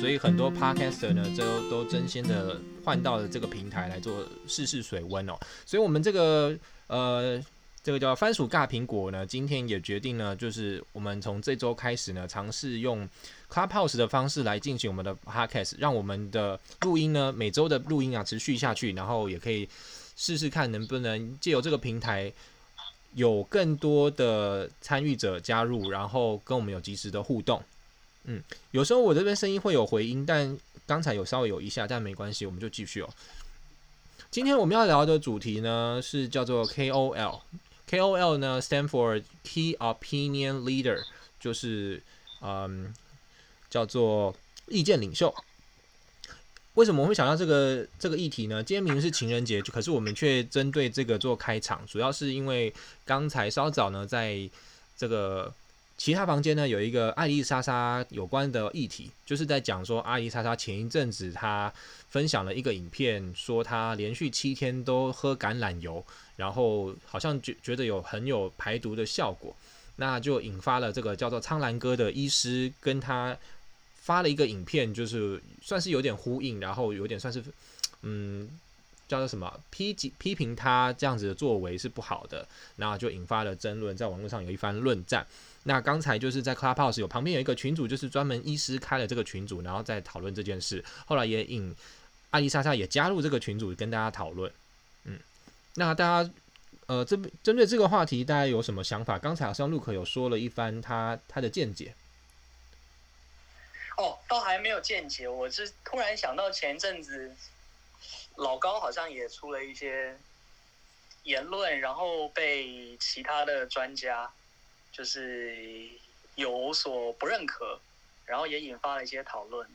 所以很多 podcaster 呢，都都争先的换到了这个平台来做试试水温哦。所以我们这个呃。这个叫番薯尬苹果呢，今天也决定呢，就是我们从这周开始呢，尝试用 Clubhouse 的方式来进行我们的 Podcast，让我们的录音呢，每周的录音啊持续下去，然后也可以试试看能不能借由这个平台有更多的参与者加入，然后跟我们有及时的互动。嗯，有时候我这边声音会有回音，但刚才有稍微有一下，但没关系，我们就继续哦。今天我们要聊的主题呢，是叫做 KOL。KOL 呢，stand for Key Opinion Leader，就是嗯，叫做意见领袖。为什么我会想到这个这个议题呢？今天明明是情人节，可是我们却针对这个做开场，主要是因为刚才稍早呢，在这个其他房间呢，有一个爱丽莎莎有关的议题，就是在讲说爱丽莎莎前一阵子她分享了一个影片，说她连续七天都喝橄榄油。然后好像觉觉得有很有排毒的效果，那就引发了这个叫做苍兰哥的医师跟他发了一个影片，就是算是有点呼应，然后有点算是嗯叫做什么批批评他这样子的作为是不好的，那就引发了争论，在网络上有一番论战。那刚才就是在 Clubhouse 有旁边有一个群组，就是专门医师开了这个群组，然后在讨论这件事。后来也引艾丽莎莎也加入这个群组跟大家讨论。嗯那大家，呃，针针对这个话题，大家有什么想法？刚才好像陆可有说了一番他他的见解。哦，倒还没有见解，我是突然想到前阵子老高好像也出了一些言论，然后被其他的专家就是有所不认可，然后也引发了一些讨论。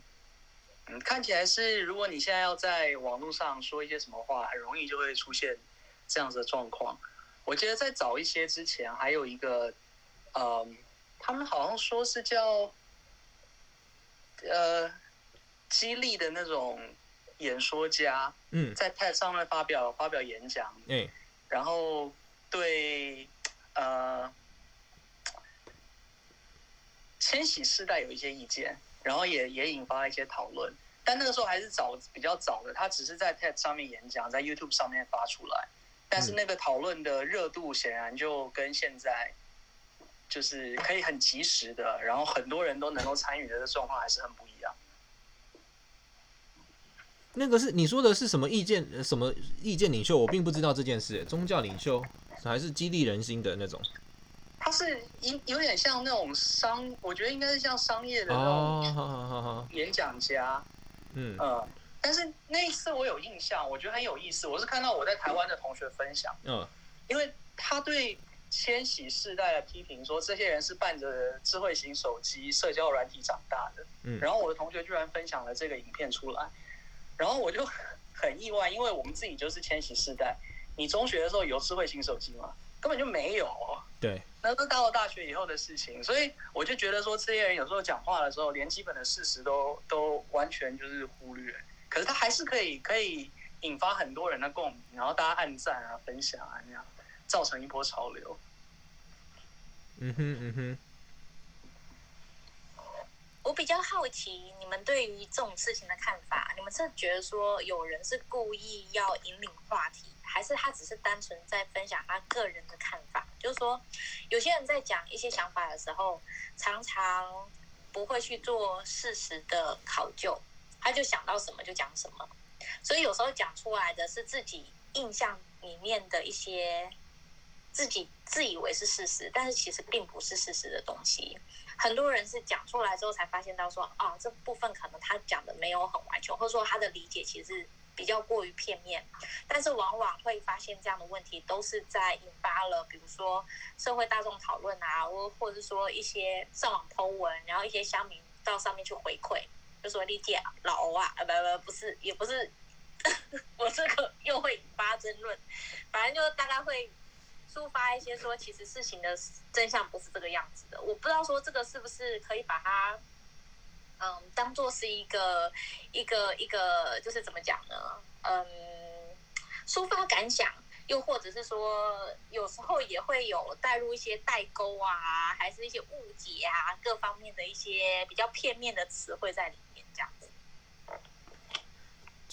嗯，看起来是如果你现在要在网络上说一些什么话，很容易就会出现。这样子的状况，我记得在早一些之前，还有一个，嗯，他们好像说是叫，呃，激励的那种演说家，嗯，在 TED 上面发表发表演讲，嗯，然后对，呃，千禧世代有一些意见，然后也也引发了一些讨论，但那个时候还是早比较早的，他只是在 TED 上面演讲，在 YouTube 上面发出来。但是那个讨论的热度显然就跟现在就是可以很及时的，然后很多人都能够参与的这状况还是很不一样。那个是你说的是什么意见？什么意见领袖？我并不知道这件事。宗教领袖还是激励人心的那种？他是有有点像那种商，我觉得应该是像商业的那种演讲家。嗯嗯。但是那一次我有印象，我觉得很有意思。我是看到我在台湾的同学分享，嗯，因为他对千禧世代的批评说，这些人是伴着智慧型手机、社交软体长大的，嗯，然后我的同学居然分享了这个影片出来，然后我就 很意外，因为我们自己就是千禧世代，你中学的时候有智慧型手机吗？根本就没有，对，那都到了大学以后的事情，所以我就觉得说，这些人有时候讲话的时候，连基本的事实都都完全就是忽略。可是他还是可以可以引发很多人的共鸣，然后大家按赞啊、分享啊那样，造成一波潮流。嗯哼嗯哼。我比较好奇你们对于这种事情的看法，你们是觉得说有人是故意要引领话题，还是他只是单纯在分享他个人的看法？就是说，有些人在讲一些想法的时候，常常不会去做事实的考究。他就想到什么就讲什么，所以有时候讲出来的是自己印象里面的一些自己自以为是事实，但是其实并不是事实的东西。很多人是讲出来之后才发现到说，啊，这部分可能他讲的没有很完全，或者说他的理解其实比较过于片面。但是往往会发现这样的问题，都是在引发了比如说社会大众讨论啊，或或者说一些上网 po 文，然后一些乡民到上面去回馈。就说理解老欧啊，啊不不不是，也不是，我这个又会引发争论。反正就大概会抒发一些说，其实事情的真相不是这个样子的。我不知道说这个是不是可以把它，嗯，当做是一个一个一个，就是怎么讲呢？嗯，抒发感想，又或者是说，有时候也会有带入一些代沟啊，还是一些误解啊，各方面的一些比较片面的词汇在里，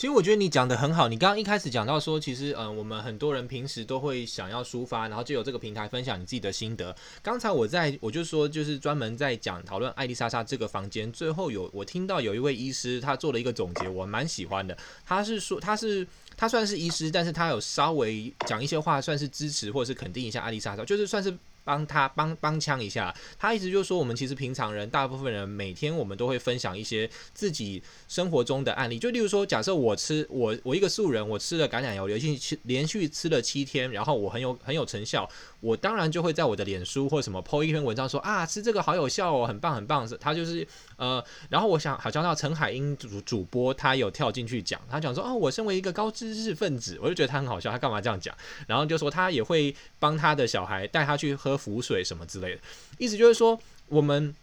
其实我觉得你讲的很好，你刚刚一开始讲到说，其实嗯，我们很多人平时都会想要抒发，然后就有这个平台分享你自己的心得。刚才我在我就说，就是专门在讲讨论艾丽莎莎这个房间，最后有我听到有一位医师他做了一个总结，我蛮喜欢的。他是说他是他算是医师，但是他有稍微讲一些话，算是支持或者是肯定一下艾丽莎莎，就是算是。帮他帮帮腔一下，他意思就是说，我们其实平常人，大部分人每天我们都会分享一些自己生活中的案例，就例如说，假设我吃我我一个素人，我吃了橄榄油，连续吃连续吃了七天，然后我很有很有成效。我当然就会在我的脸书或什么 po 一篇文章说啊，吃这个好有效哦，很棒很棒。他就是呃，然后我想好像到陈海英主主播，他有跳进去讲，他讲说哦，我身为一个高知识分子，我就觉得他很好笑，他干嘛这样讲？然后就说他也会帮他的小孩带他去喝浮水什么之类的，意思就是说我们。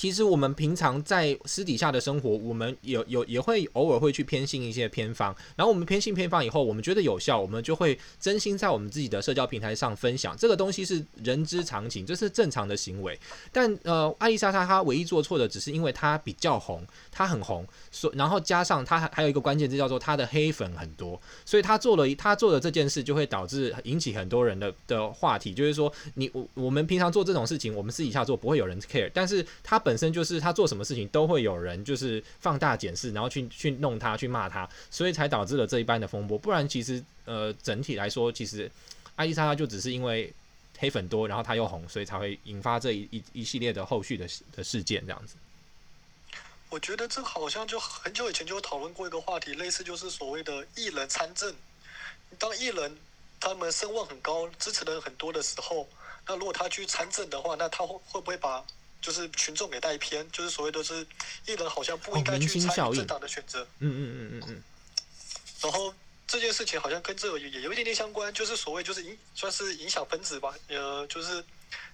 其实我们平常在私底下的生活，我们有有也会偶尔会去偏信一些偏方，然后我们偏信偏方以后，我们觉得有效，我们就会真心在我们自己的社交平台上分享。这个东西是人之常情，这是正常的行为。但呃，艾丽莎莎她唯一做错的，只是因为她比较红，她很红，所然后加上她还还有一个关键字叫做她的黑粉很多，所以她做了她做的这件事，就会导致引起很多人的的话题，就是说你我我们平常做这种事情，我们私底下做不会有人 care，但是她。本本身就是他做什么事情都会有人就是放大检视，然后去去弄他，去骂他，所以才导致了这一般的风波。不然其实呃整体来说，其实艾莉莎莎就只是因为黑粉多，然后他又红，所以才会引发这一一一系列的后续的的事件这样子。我觉得这好像就很久以前就讨论过一个话题，类似就是所谓的艺人参政。当艺人他们声望很高，支持的人很多的时候，那如果他去参政的话，那他会会不会把就是群众给带偏，就是所谓的是艺人好像不应该去参与政党的选择。嗯嗯嗯嗯嗯。然后这件事情好像跟这个也有一点点相关，就是所谓就是影算是影响分子吧。呃，就是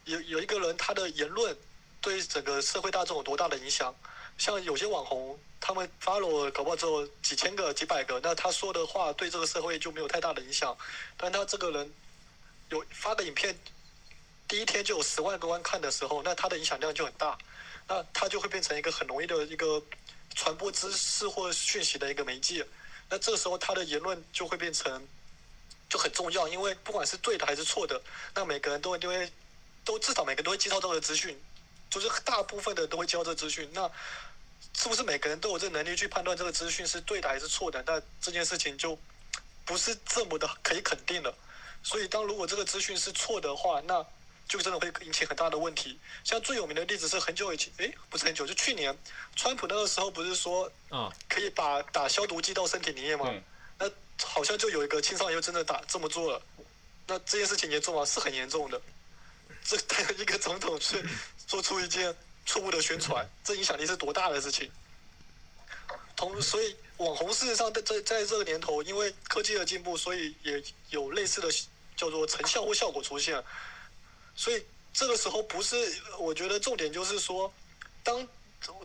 有有一个人他的言论对整个社会大众有多大的影响？像有些网红，他们 follow 搞不好只有几千个、几百个，那他说的话对这个社会就没有太大的影响。但他这个人有发的影片。第一天就有十万个观看的时候，那他的影响量就很大，那他就会变成一个很容易的一个传播知识或讯息的一个媒介。那这时候他的言论就会变成就很重要，因为不管是对的还是错的，那每个人都会都会都至少每个人都会接到这个资讯，就是大部分的都会接到这个资讯。那是不是每个人都有这能力去判断这个资讯是对的还是错的？那这件事情就不是这么的可以肯定了。所以当如果这个资讯是错的话，那就真的会引起很大的问题。像最有名的例子是很久以前，诶，不是很久，就去年，川普那个时候不是说，啊，可以把打消毒剂到身体里面吗？嗯、那好像就有一个青少年真的打这么做了。那这件事情严重吗？是很严重的。这一个总统去 做出一件错误的宣传，这影响力是多大的事情？同所以网红事实上在在在这个年头，因为科技的进步，所以也有类似的叫做成效或效果出现。所以这个时候不是，我觉得重点就是说，当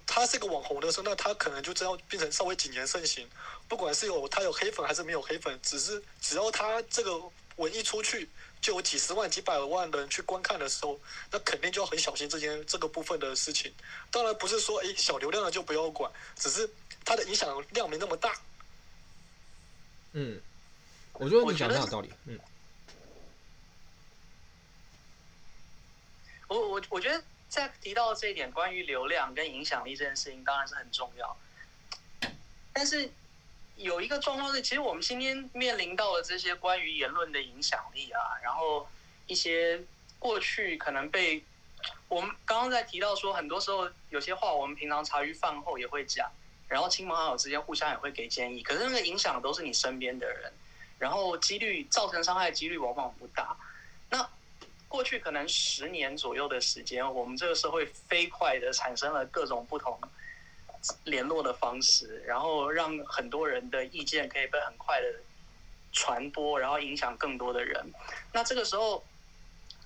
他是个网红的时候，那他可能就这样变成稍微谨言慎行。不管是有他有黑粉还是没有黑粉，只是只要他这个文一出去，就有几十万、几百万的人去观看的时候，那肯定就要很小心这件这个部分的事情。当然不是说哎小流量的就不要管，只是他的影响量没那么大。嗯，我觉得你讲的有道理。嗯。我我我觉得在提到这一点，关于流量跟影响力这件事情，当然是很重要。但是有一个状况是，其实我们今天面临到的这些关于言论的影响力啊，然后一些过去可能被我们刚刚在提到说，很多时候有些话我们平常茶余饭后也会讲，然后亲朋好友之间互相也会给建议，可是那个影响都是你身边的人，然后几率造成伤害几率往往不大。那过去可能十年左右的时间，我们这个社会飞快的产生了各种不同联络的方式，然后让很多人的意见可以被很快的传播，然后影响更多的人。那这个时候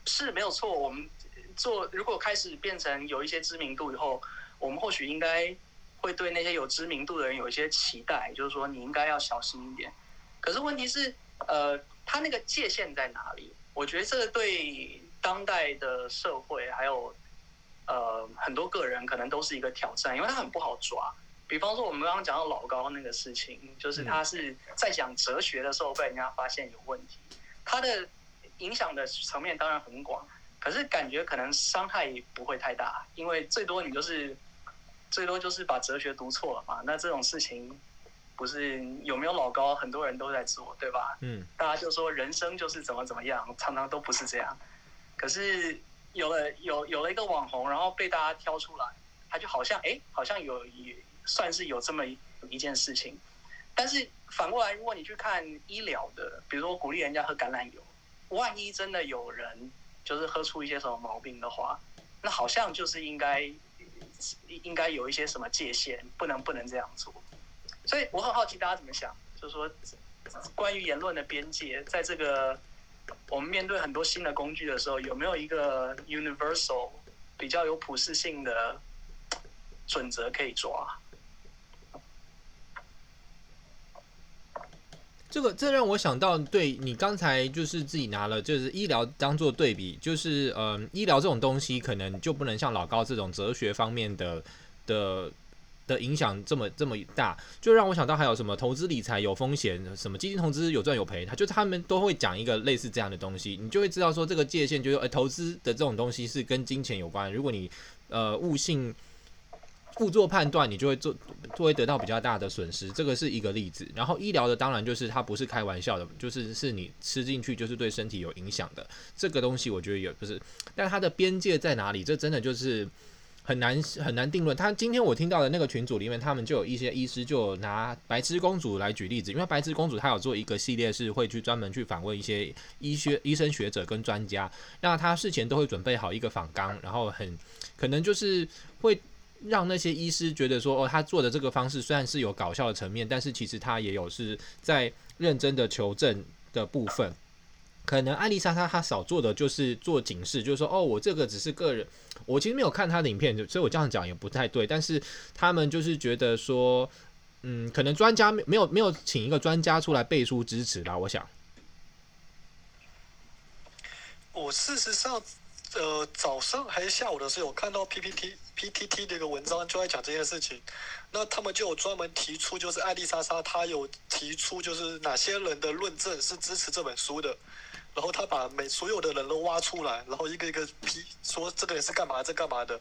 是没有错，我们做如果开始变成有一些知名度以后，我们或许应该会对那些有知名度的人有一些期待，就是说你应该要小心一点。可是问题是，呃。他那个界限在哪里？我觉得这个对当代的社会还有呃很多个人可能都是一个挑战，因为他很不好抓。比方说我们刚刚讲到老高那个事情，就是他是在讲哲学的时候被人家发现有问题，他的影响的层面当然很广，可是感觉可能伤害不会太大，因为最多你就是最多就是把哲学读错了嘛。那这种事情。不是有没有老高，很多人都在做，对吧？嗯，大家就说人生就是怎么怎么样，常常都不是这样。可是有了有有了一个网红，然后被大家挑出来，他就好像哎，好像有也算是有这么一一件事情。但是反过来，如果你去看医疗的，比如说鼓励人家喝橄榄油，万一真的有人就是喝出一些什么毛病的话，那好像就是应该应该有一些什么界限，不能不能这样做。所以我很好奇大家怎么想，就是说关于言论的边界，在这个我们面对很多新的工具的时候，有没有一个 universal 比较有普适性的准则可以抓？这个这让我想到，对你刚才就是自己拿了就是医疗当做对比，就是嗯、呃，医疗这种东西可能就不能像老高这种哲学方面的的。的影响这么这么大，就让我想到还有什么投资理财有风险，什么基金投资有赚有赔，他就他们都会讲一个类似这样的东西，你就会知道说这个界限就是，呃，投资的这种东西是跟金钱有关，如果你呃悟性误做判断，你就会做就会得到比较大的损失，这个是一个例子。然后医疗的当然就是它不是开玩笑的，就是是你吃进去就是对身体有影响的，这个东西我觉得也不是，但它的边界在哪里？这真的就是。很难很难定论。他今天我听到的那个群组里面，他们就有一些医师就拿白痴公主来举例子，因为白痴公主她有做一个系列，是会去专门去访问一些医学医生学者跟专家，那他事前都会准备好一个访纲，然后很可能就是会让那些医师觉得说，哦，他做的这个方式虽然是有搞笑的层面，但是其实他也有是在认真的求证的部分。可能艾丽莎莎她少做的就是做警示，就是说哦，我这个只是个人，我其实没有看她的影片，所以我这样讲也不太对。但是他们就是觉得说，嗯，可能专家没没有没有请一个专家出来背书支持啦。我想，我事实上，呃，早上还是下午的时候有看到 PPT PTT 的一个文章，就在讲这件事情。那他们就有专门提出，就是艾丽莎莎她有提出，就是哪些人的论证是支持这本书的。然后他把每所有的人都挖出来，然后一个一个批说这个人是干嘛，这干嘛的。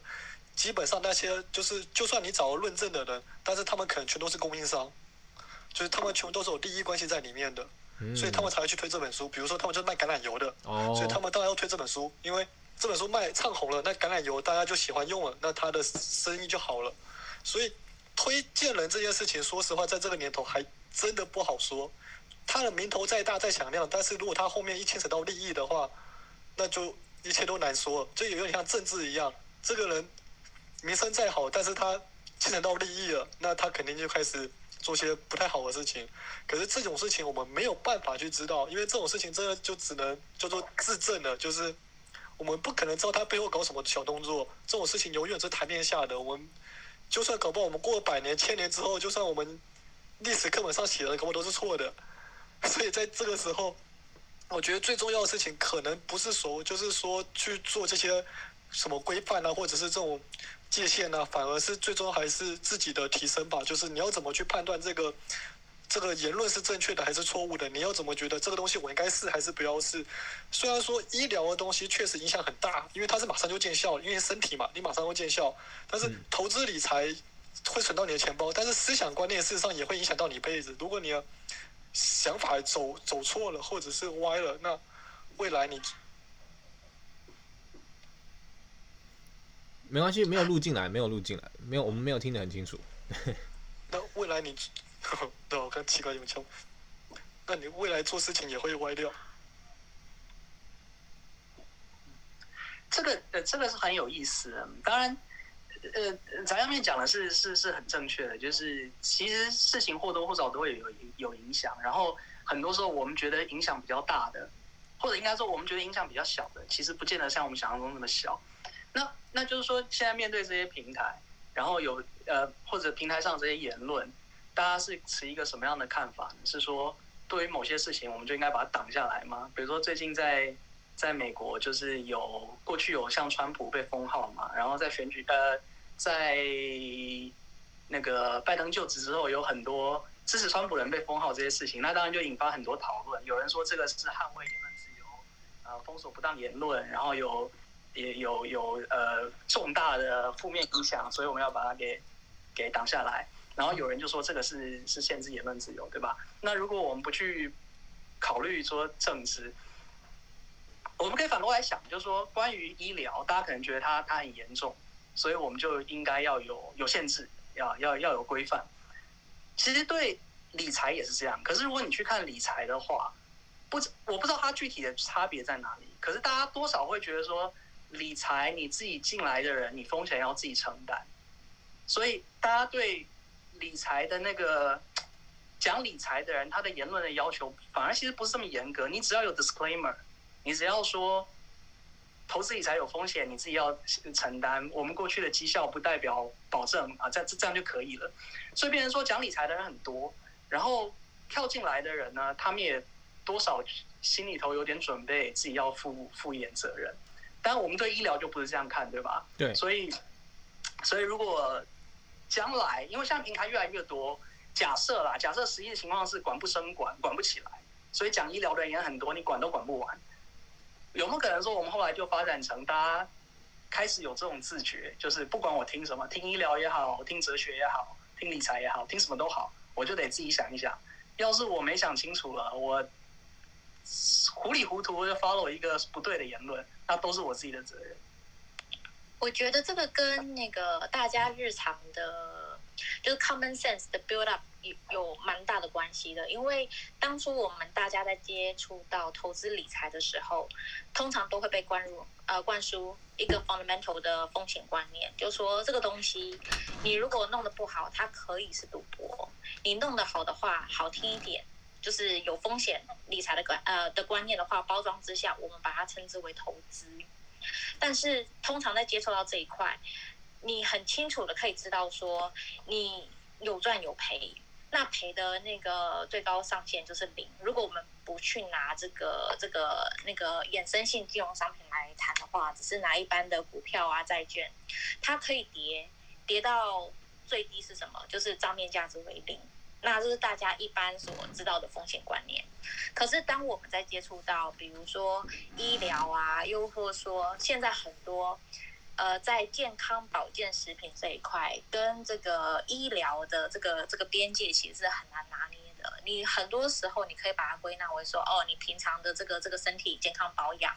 基本上那些就是，就算你找了论证的人，但是他们可能全都是供应商，就是他们全部都是有利益关系在里面的，所以他们才会去推这本书。比如说他们就是卖橄榄油的，所以他们当然要推这本书，因为这本书卖唱红了，那橄榄油大家就喜欢用了，那他的生意就好了。所以推荐人这件事情，说实话，在这个年头还真的不好说。他的名头再大再响亮，但是如果他后面一牵扯到利益的话，那就一切都难说。就有点像政治一样，这个人名声再好，但是他牵扯到利益了，那他肯定就开始做些不太好的事情。可是这种事情我们没有办法去知道，因为这种事情真的就只能叫做自证了，就是我们不可能知道他背后搞什么小动作。这种事情永远是台面下的，我们就算搞不好，我们过了百年、千年之后，就算我们历史课本上写的搞不好都是错的。所以在这个时候，我觉得最重要的事情可能不是说，就是说去做这些什么规范啊，或者是这种界限啊，反而是最终还是自己的提升吧。就是你要怎么去判断这个这个言论是正确的还是错误的？你要怎么觉得这个东西我应该试还是不要试？虽然说医疗的东西确实影响很大，因为它是马上就见效，因为身体嘛，你马上会见效。但是投资理财会存到你的钱包，但是思想观念事实上也会影响到你一辈子。如果你要想法走走错了，或者是歪了，那未来你没关系，没有录进来，没有录进来，没有，我们没有听得很清楚。那未来你，对，我看奇怪有没有，那你未来做事情也会歪掉。这个呃，这个是很有意思的，当然。呃，咱上面讲的是是是很正确的，就是其实事情或多或少都会有有影响，然后很多时候我们觉得影响比较大的，或者应该说我们觉得影响比较小的，其实不见得像我们想象中那么小。那那就是说，现在面对这些平台，然后有呃或者平台上这些言论，大家是持一个什么样的看法呢？是说对于某些事情，我们就应该把它挡下来吗？比如说最近在在美国，就是有过去有像川普被封号嘛，然后在选举呃，在那个拜登就职之后，有很多支持川普人被封号这些事情，那当然就引发很多讨论。有人说这个是捍卫言论自由，呃，封锁不当言论，然后有也有有呃重大的负面影响，所以我们要把它给给挡下来。然后有人就说这个是是限制言论自由，对吧？那如果我们不去考虑说政治，我们可以反过来想，就是说关于医疗，大家可能觉得它它很严重，所以我们就应该要有有限制，要要要有规范。其实对理财也是这样。可是如果你去看理财的话，不，我不知道它具体的差别在哪里。可是大家多少会觉得说，理财你自己进来的人，你风险要自己承担，所以大家对。理财的那个讲理财的人，他的言论的要求反而其实不是这么严格。你只要有 disclaimer，你只要说投资理财有风险，你自己要承担。我们过去的绩效不代表保证啊，这这样就可以了。所以别人说讲理财的人很多，然后跳进来的人呢，他们也多少心里头有点准备，自己要负负一点责任。但我们对医疗就不是这样看，对吧？对。所以，所以如果将来，因为现在平台越来越多，假设啦，假设实际的情况是管不生管，管不起来，所以讲医疗的人也很多，你管都管不完。有没有可能说，我们后来就发展成大家开始有这种自觉，就是不管我听什么，听医疗也好，听哲学也好，听理财也好，听什么都好，我就得自己想一想。要是我没想清楚了，我糊里糊涂就 follow 一个不对的言论，那都是我自己的责任。我觉得这个跟那个大家日常的，就是 common sense 的 build up 有有蛮大的关系的。因为当初我们大家在接触到投资理财的时候，通常都会被灌入呃灌输一个 fundamental 的风险观念，就是说这个东西你如果弄得不好，它可以是赌博；你弄得好的话，好听一点，就是有风险理财的观呃的观念的话，包装之下，我们把它称之为投资。但是通常在接触到这一块，你很清楚的可以知道说，你有赚有赔，那赔的那个最高上限就是零。如果我们不去拿这个这个那个衍生性金融商品来谈的话，只是拿一般的股票啊债券，它可以跌跌到最低是什么？就是账面价值为零。那这是大家一般所知道的风险观念。可是当我们在接触到，比如说医疗啊，又或说现在很多，呃，在健康保健食品这一块，跟这个医疗的这个这个边界其实是很难拿捏的。你很多时候你可以把它归纳为说，哦，你平常的这个这个身体健康保养，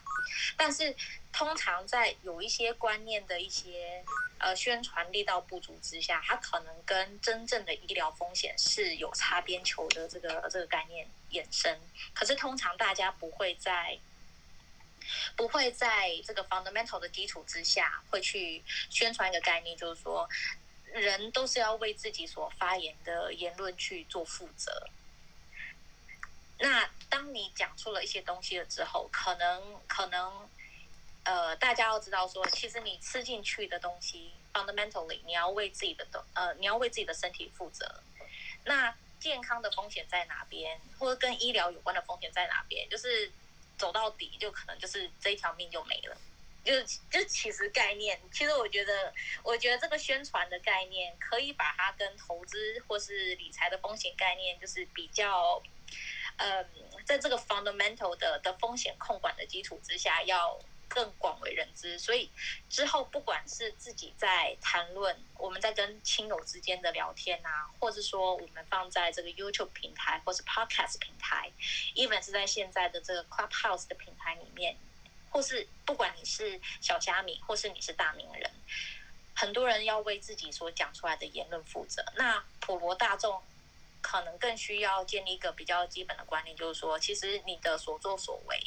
但是通常在有一些观念的一些。呃，宣传力道不足之下，它可能跟真正的医疗风险是有擦边球的这个这个概念衍生。可是通常大家不会在不会在这个 fundamental 的基础之下，会去宣传一个概念，就是说人都是要为自己所发言的言论去做负责。那当你讲出了一些东西了之后，可能可能。呃，大家要知道说，其实你吃进去的东西，fundamentally，你要为自己的东，呃，你要为自己的身体负责。那健康的风险在哪边，或者跟医疗有关的风险在哪边？就是走到底，就可能就是这一条命就没了。就就其实概念，其实我觉得，我觉得这个宣传的概念，可以把它跟投资或是理财的风险概念，就是比较，嗯，在这个 fundamental 的的风险控管的基础之下，要。更广为人知，所以之后不管是自己在谈论，我们在跟亲友之间的聊天啊，或者说我们放在这个 YouTube 平台或是 Podcast 平台，even 是在现在的这个 Clubhouse 的平台里面，或是不管你是小虾米，或是你是大名人，很多人要为自己所讲出来的言论负责。那普罗大众可能更需要建立一个比较基本的观念，就是说，其实你的所作所为，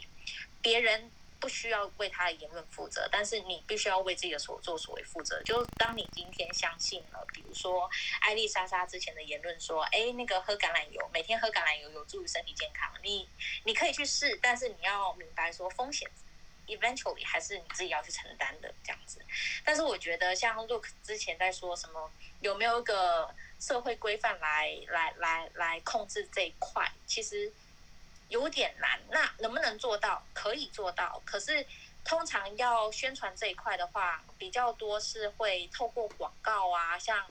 别人。不需要为他的言论负责，但是你必须要为自己的所作所为负责。就当你今天相信了，比如说艾丽莎莎之前的言论说，哎，那个喝橄榄油，每天喝橄榄油有助于身体健康，你你可以去试，但是你要明白说风险，eventually 还是你自己要去承担的这样子。但是我觉得像 Look 之前在说什么，有没有一个社会规范来来来来控制这一块？其实有点难。那能不能做到？可以做到。可是通常要宣传这一块的话，比较多是会透过广告啊，像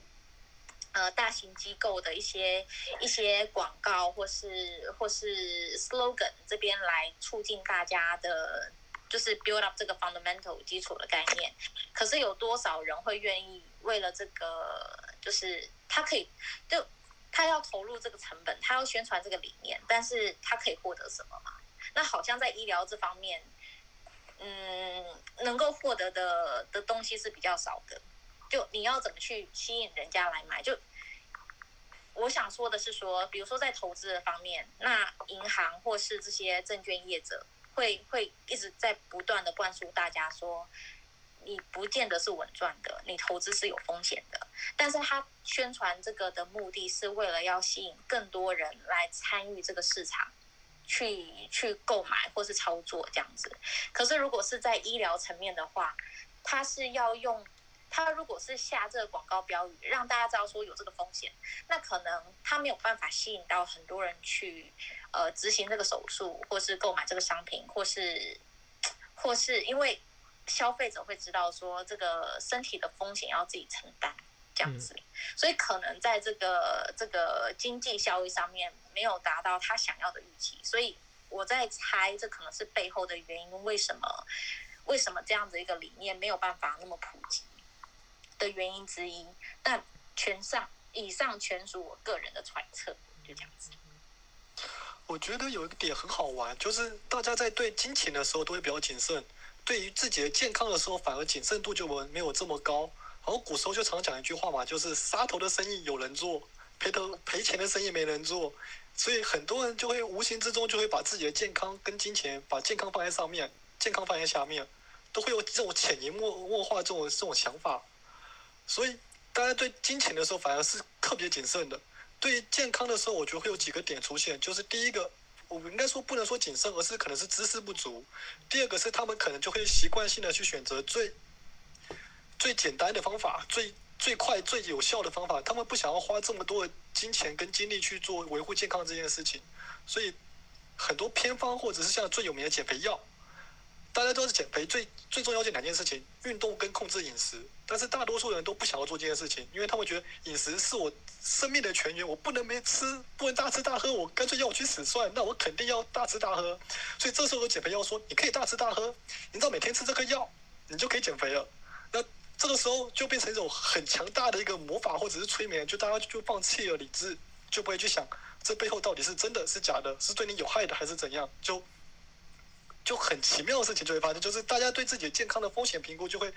呃大型机构的一些一些广告，或是或是 slogan 这边来促进大家的，就是 build up 这个 fundamental 基础的概念。可是有多少人会愿意为了这个，就是他可以就。他要投入这个成本，他要宣传这个理念，但是他可以获得什么吗？那好像在医疗这方面，嗯，能够获得的的东西是比较少的。就你要怎么去吸引人家来买？就我想说的是说，比如说在投资的方面，那银行或是这些证券业者会会一直在不断的灌输大家说。你不见得是稳赚的，你投资是有风险的。但是他宣传这个的目的是为了要吸引更多人来参与这个市场，去去购买或是操作这样子。可是如果是在医疗层面的话，他是要用他如果是下这个广告标语，让大家知道说有这个风险，那可能他没有办法吸引到很多人去呃执行这个手术，或是购买这个商品，或是或是因为。消费者会知道说，这个身体的风险要自己承担，这样子，所以可能在这个这个经济效益上面没有达到他想要的预期，所以我在猜，这可能是背后的原因，为什么为什么这样子一个理念没有办法那么普及的原因之一。但全上以上全属我个人的揣测，就这样子。我觉得有一个点很好玩，就是大家在对金钱的时候都会比较谨慎。对于自己的健康的时候，反而谨慎度就没有这么高。然后古时候就常讲一句话嘛，就是杀头的生意有人做，赔头赔钱的生意没人做。所以很多人就会无形之中就会把自己的健康跟金钱，把健康放在上面，健康放在下面，都会有这种潜移默默化这种这种想法。所以大家对金钱的时候反而是特别谨慎的。对于健康的时候，我觉得会有几个点出现，就是第一个。我们应该说不能说谨慎，而是可能是知识不足。第二个是他们可能就会习惯性的去选择最最简单的方法，最最快最有效的方法。他们不想要花这么多的金钱跟精力去做维护健康这件事情，所以很多偏方或者是像最有名的减肥药。大家都是减肥最最重要的两件事情：运动跟控制饮食。但是大多数人都不想要做这件事情，因为他们觉得饮食是我生命的泉源，我不能没吃，不能大吃大喝，我干脆要我去死算。那我肯定要大吃大喝。所以这时候减肥药说，你可以大吃大喝，你知道每天吃这颗药，你就可以减肥了。那这个时候就变成一种很强大的一个魔法或者是催眠，就大家就放弃了理智，就不会去想这背后到底是真的是假的，是对你有害的还是怎样，就。就很奇妙的事情就会发生，就是大家对自己健康的风险评估就会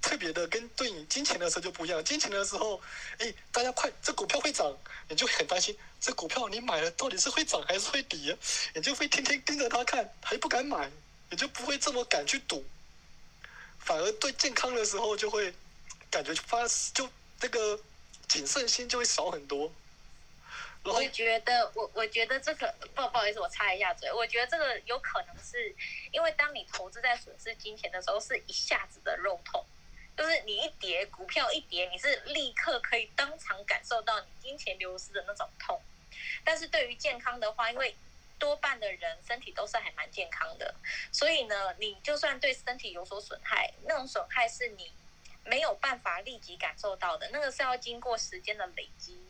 特别的跟对你金钱的时候就不一样。金钱的时候，哎，大家快，这股票会涨，你就会很担心，这股票你买了到底是会涨还是会跌，你就会天天盯着它看，还不敢买，你就不会这么敢去赌。反而对健康的时候就会感觉发就那个谨慎心就会少很多。我觉得，我我觉得这个不不好意思，我插一下嘴。我觉得这个有可能是因为当你投资在损失金钱的时候，是一下子的肉痛，就是你一跌，股票一跌，你是立刻可以当场感受到你金钱流失的那种痛。但是对于健康的话，因为多半的人身体都是还蛮健康的，所以呢，你就算对身体有所损害，那种损害是你没有办法立即感受到的，那个是要经过时间的累积。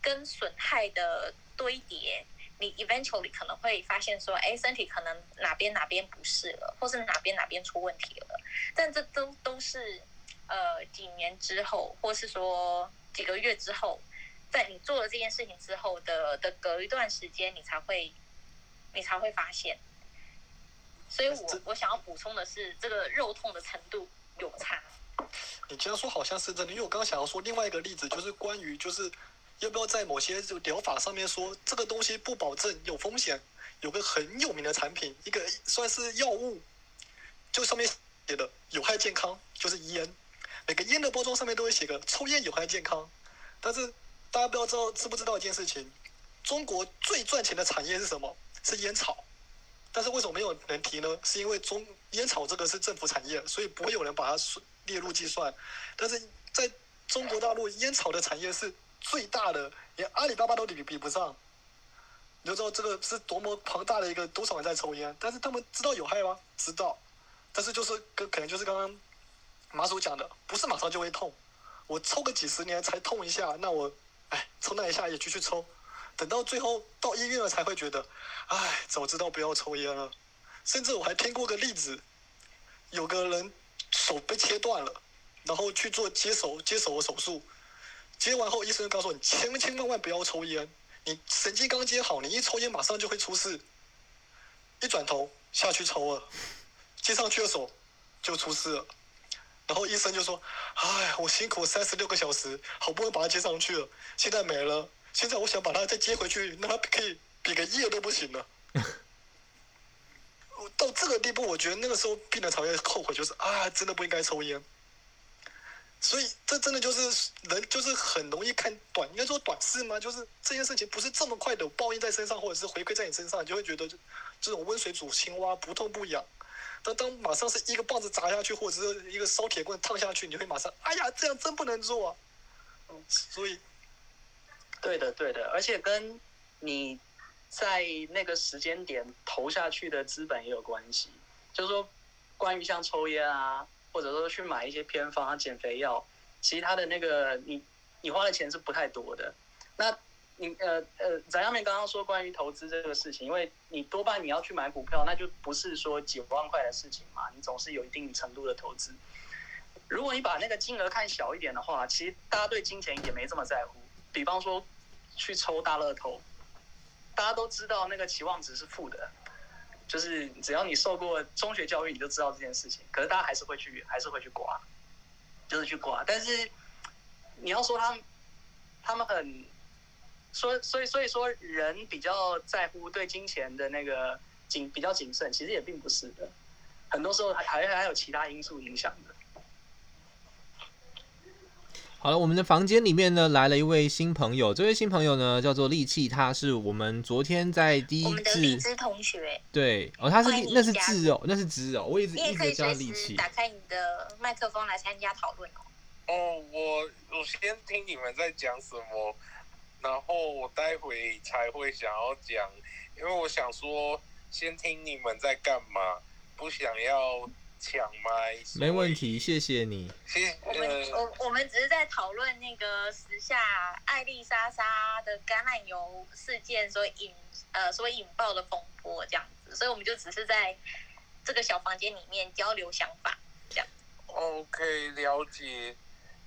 跟损害的堆叠，你 eventually 可能会发现说，哎，身体可能哪边哪边不适了，或是哪边哪边出问题了。但这都都是呃几年之后，或是说几个月之后，在你做了这件事情之后的的隔一段时间，你才会你才会发现。所以我我想要补充的是，这个肉痛的程度有差。你这样说好像是真的，因为我刚刚想要说另外一个例子，就是关于就是。要不要在某些就疗法上面说这个东西不保证有风险？有个很有名的产品，一个算是药物，就上面写的有害健康，就是烟。每个烟的包装上面都会写个抽烟有害健康。但是大家不要知道知不知道一件事情？中国最赚钱的产业是什么？是烟草。但是为什么没有人提呢？是因为中烟草这个是政府产业，所以不会有人把它列入计算。但是在中国大陆，烟草的产业是。最大的连阿里巴巴都比比不上，你就知道这个是多么庞大的一个多少人在抽烟。但是他们知道有害吗？知道，但是就是跟可能就是刚刚马叔讲的，不是马上就会痛。我抽个几十年才痛一下，那我哎抽那一下也继续抽，等到最后到医院了才会觉得，哎，早知道不要抽烟了。甚至我还听过个例子，有个人手被切断了，然后去做接手接手的手术，接完后医生告诉你，千千万万不要抽烟，你神经刚接好，你一抽烟马上就会出事。一转头下去抽了，接上去的手就出事了。然后医生就说：“哎，我辛苦三十六个小时，好不容易把它接上去了，现在没了。现在我想把它再接回去，那它可以比个耶都不行了。”到这个地步，我觉得那个时候病人才会后悔，就是啊，真的不应该抽烟。所以这真的就是人，就是很容易看短，应该说短视吗？就是这件事情不是这么快的报应在身上，或者是回馈在你身上，你就会觉得这种温水煮青蛙，不痛不痒。但当马上是一个棒子砸下去，或者是一个烧铁棍烫下去，你会马上，哎呀，这样真不能做啊。所以，对的，对的，而且跟你。在那个时间点投下去的资本也有关系，就是说，关于像抽烟啊，或者说去买一些偏方啊、减肥药，其他的那个你你花的钱是不太多的。那你呃呃，翟扬明刚刚说关于投资这个事情，因为你多半你要去买股票，那就不是说几万块的事情嘛，你总是有一定程度的投资。如果你把那个金额看小一点的话，其实大家对金钱也没这么在乎。比方说去抽大乐透。大家都知道那个期望值是负的，就是只要你受过中学教育，你就知道这件事情。可是大家还是会去，还是会去刮，就是去刮。但是你要说他们，他们很说，所以所以说人比较在乎对金钱的那个谨比较谨慎，其实也并不是的。很多时候还还还有其他因素影响的。好了，我们的房间里面呢来了一位新朋友，这位新朋友呢叫做利器，他是我们昨天在第一次荔枝同学，对哦，他是那是字哦，那是字哦，我一直一直叫利器。打开你的麦克风来参加讨论哦。哦，我我先听你们在讲什么，然后我待会才会想要讲，因为我想说先听你们在干嘛，不想要。抢麦，没问题，谢谢你。我们我我们只是在讨论那个时下艾丽莎莎的橄榄油事件所引呃所引爆的风波这样子，所以我们就只是在这个小房间里面交流想法这样。OK，了解。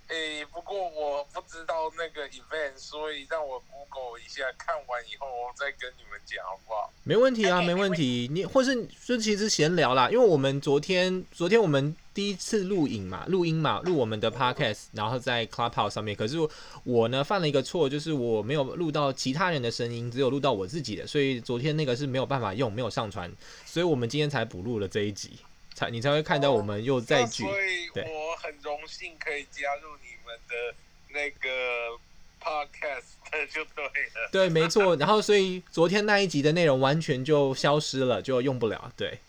诶、欸，不过我不知道那个 event，所以让我 Google 一下，看完以后我再跟你们讲好不好？没问题啊，Okay, 没问题。你或是就其实闲聊啦，因为我们昨天昨天我们第一次录影嘛，录音嘛，录我们的 podcast，然后在 Clubhouse 上面。可是我呢犯了一个错，就是我没有录到其他人的声音，只有录到我自己的，所以昨天那个是没有办法用，没有上传，所以我们今天才补录了这一集。才你才会看到我们又在举，哦、所以我很荣幸可以加入你们的那个 podcast 就对了。对，没错。然后所以昨天那一集的内容完全就消失了，就用不了。对，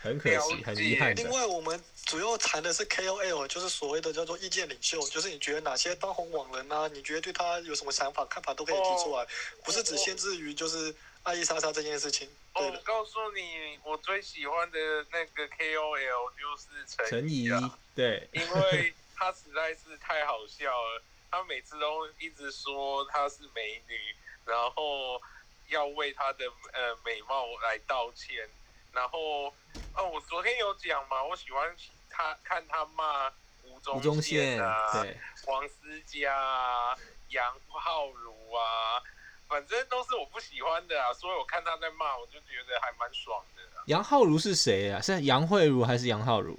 很可惜，很遗憾。另外，我们主要谈的是 KOL，就是所谓的叫做意见领袖，就是你觉得哪些当红网人啊，你觉得对他有什么想法、看法都可以提出来，哦、不是只限制于就是。爱莉莎莎这件事情，哦，我告诉你，我最喜欢的那个 KOL 就是陈怡啊，对，因为她实在是太好笑了，她每次都一直说她是美女，然后要为她的呃美貌来道歉，然后哦，我昨天有讲嘛，我喜欢她看她骂吴宗宪啊，对，黄思佳啊，杨浩如啊。反正都是我不喜欢的啊，所以我看他在骂，我就觉得还蛮爽的。杨浩如是谁啊？是杨慧如还是杨浩如？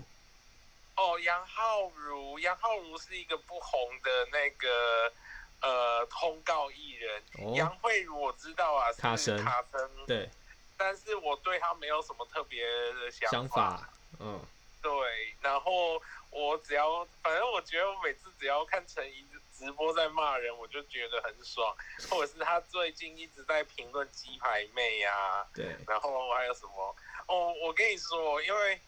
哦，杨浩如，杨浩如是一个不红的那个呃通告艺人。哦、杨慧如我知道啊，是卡森。卡森对。但是我对他没有什么特别的想法。想法。嗯。对，然后我只要，反正我觉得我每次只要看陈怡。直播在骂人，我就觉得很爽，或者是他最近一直在评论鸡排妹呀、啊，对，然后还有什么？哦，我跟你说，因为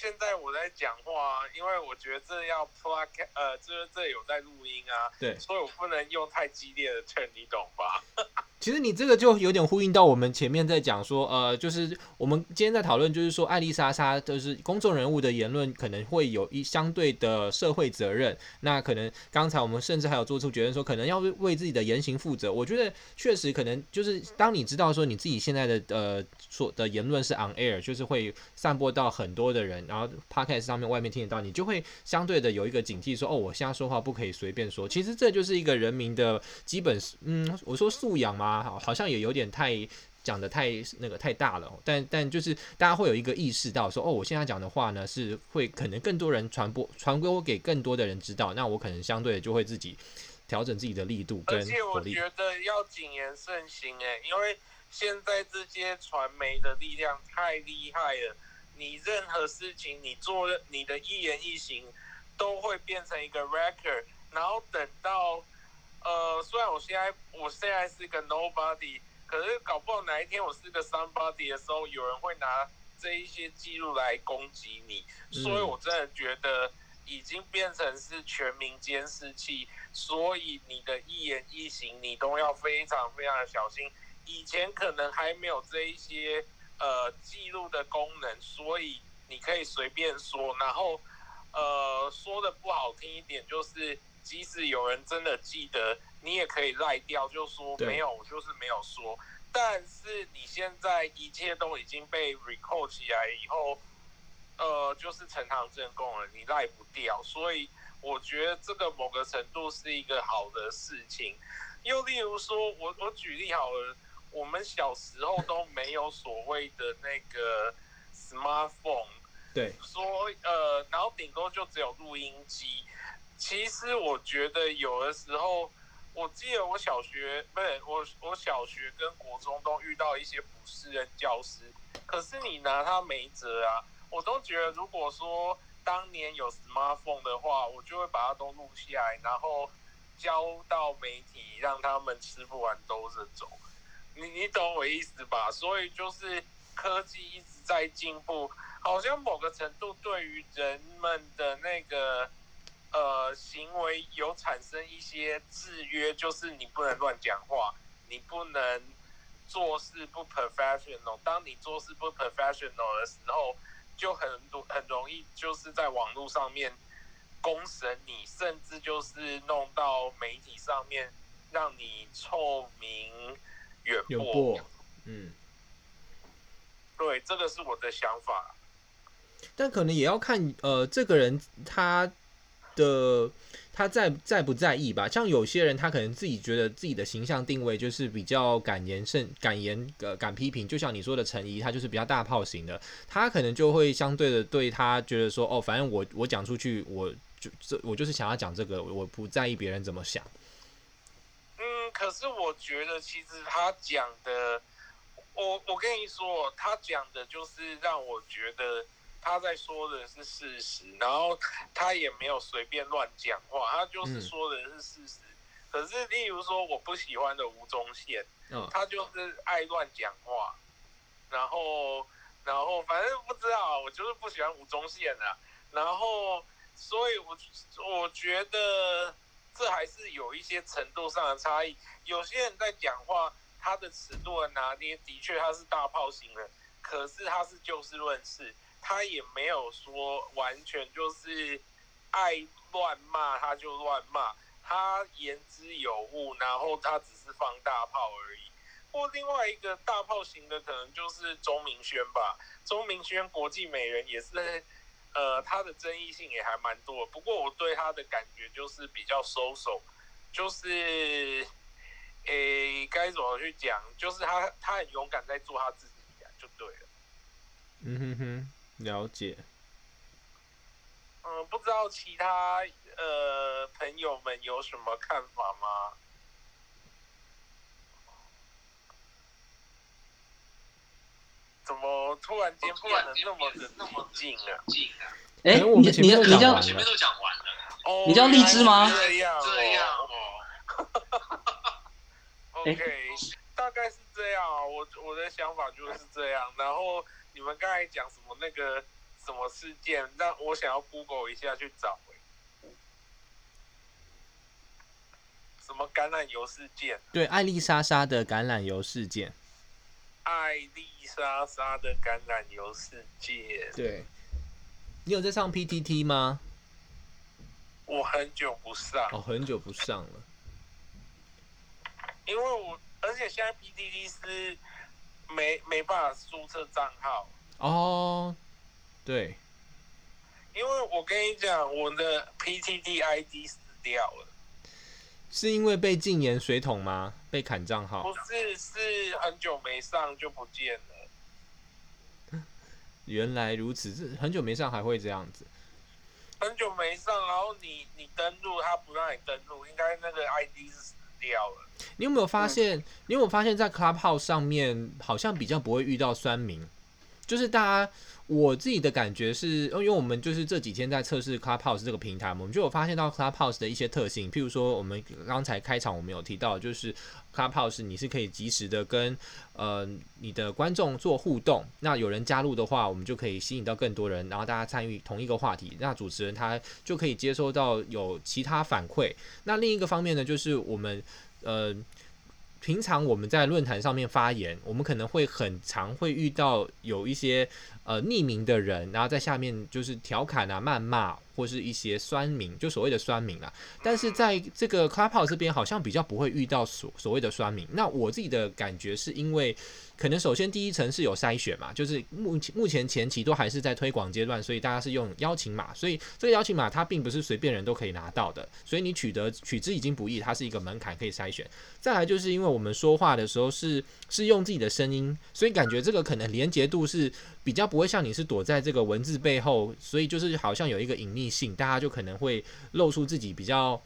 现在我在讲话，因为我觉得这要 plug，呃，就是这有在录音啊，对，所以我不能用太激烈的 turn，你懂吧？其实你这个就有点呼应到我们前面在讲说，呃，就是我们今天在讨论，就是说艾丽莎莎就是公众人物的言论可能会有一相对的社会责任。那可能刚才我们甚至还有做出决定说，可能要为自己的言行负责。我觉得确实可能就是当你知道说你自己现在的呃所的言论是 on air，就是会散播到很多的人，然后 podcast 上面外面听得到，你就会相对的有一个警惕说，哦，我现在说话不可以随便说。其实这就是一个人民的基本，嗯，我说素养嘛。啊，好像也有点太讲的太那个太大了，但但就是大家会有一个意识到说，哦，我现在讲的话呢是会可能更多人传播传播给更多的人知道，那我可能相对的就会自己调整自己的力度跟火力。而且我觉得要谨言慎行哎，因为现在这些传媒的力量太厉害了，你任何事情你做你的一言一行都会变成一个 record，然后等到。呃，虽然我现在我现在是个 nobody，可是搞不好哪一天我是个 somebody 的时候，有人会拿这一些记录来攻击你，所以我真的觉得已经变成是全民监视器，所以你的一言一行你都要非常非常的小心。以前可能还没有这一些呃记录的功能，所以你可以随便说，然后呃说的不好听一点就是。即使有人真的记得，你也可以赖掉，就说没有，我就是没有说。但是你现在一切都已经被 record 起来以后，呃，就是呈堂证供了，你赖不掉。所以我觉得这个某个程度是一个好的事情。又例如说，我我举例好了，我们小时候都没有所谓的那个 smartphone，对，说呃，然后顶多就只有录音机。其实我觉得有的时候，我记得我小学不是我，我小学跟国中都遇到一些不适任教师，可是你拿他没辙啊。我都觉得，如果说当年有 smartphone 的话，我就会把它都录下来，然后交到媒体，让他们吃不完兜着走。你你懂我意思吧？所以就是科技一直在进步，好像某个程度对于人们的那个。呃，行为有产生一些制约，就是你不能乱讲话，你不能做事不 professional。当你做事不 professional 的时候，就很多很容易就是在网络上面公审你，甚至就是弄到媒体上面，让你臭名远播。嗯，对，这个是我的想法。但可能也要看呃，这个人他。的他在在不在意吧？像有些人，他可能自己觉得自己的形象定位就是比较敢言慎敢言呃敢批评，就像你说的陈怡，他就是比较大炮型的，他可能就会相对的对他觉得说哦，反正我我讲出去，我就这我就是想要讲这个，我不在意别人怎么想。嗯，可是我觉得其实他讲的，我我跟你说，他讲的就是让我觉得。他在说的是事实，然后他也没有随便乱讲话，他就是说的是事实。嗯、可是，例如说我不喜欢的吴宗宪，嗯、他就是爱乱讲话，然后，然后反正不知道，我就是不喜欢吴宗宪啊。然后，所以我我觉得这还是有一些程度上的差异。有些人在讲话，他的尺度的拿捏的确他是大炮型的，可是他是就事论事。他也没有说完全就是爱乱骂他就乱骂，他言之有物，然后他只是放大炮而已。或另外一个大炮型的可能就是钟明轩吧，钟明轩国际美人也是，呃，他的争议性也还蛮多。不过我对他的感觉就是比较收手，就是，诶，该怎么去讲？就是他他很勇敢在做他自己呀，就对了。嗯哼哼。了解。嗯，不知道其他呃朋友们有什么看法吗？怎么突然间变得那么的冷静啊？哎、欸，你你你叫前面都讲完了，哦，你叫荔枝吗？这样这样哦。OK，大概是这样啊。我我的想法就是这样，然后。你们刚才讲什么那个什么事件，让我想要 Google 一下去找。什么橄榄油事件？对，艾丽莎莎的橄榄油事件。艾丽莎莎的橄榄油世界。对。你有在上 PTT 吗？我很久不上。哦，很久不上了。因为我，而且现在 PTT 是没没办法注册账号。哦。对。因为我跟你讲，我的 PTT ID 死掉了。是因为被禁言水桶吗？被砍账号？不是，是很久没上就不见了。原来如此，是很久没上还会这样子。很久没上，然后你你登录，他不让你登录，应该那个 ID 是死掉了。你有没有发现？嗯、你有没有发现，在 Clubhouse 上面好像比较不会遇到酸民，就是大家。我自己的感觉是，因为我们就是这几天在测试 Clubhouse 这个平台，我们就有发现到 Clubhouse 的一些特性。譬如说，我们刚才开场我们有提到，就是 Clubhouse 你是可以及时的跟呃你的观众做互动。那有人加入的话，我们就可以吸引到更多人，然后大家参与同一个话题。那主持人他就可以接收到有其他反馈。那另一个方面呢，就是我们呃平常我们在论坛上面发言，我们可能会很常会遇到有一些。呃，匿名的人，然后在下面就是调侃啊、谩骂，或是一些酸民，就所谓的酸民啊。但是在这个 Clubhouse 这边，好像比较不会遇到所所谓的酸民。那我自己的感觉是因为。可能首先第一层是有筛选嘛，就是目前目前前期都还是在推广阶段，所以大家是用邀请码，所以这个邀请码它并不是随便人都可以拿到的，所以你取得取之已经不易，它是一个门槛可以筛选。再来就是因为我们说话的时候是是用自己的声音，所以感觉这个可能连结度是比较不会像你是躲在这个文字背后，所以就是好像有一个隐秘性，大家就可能会露出自己比较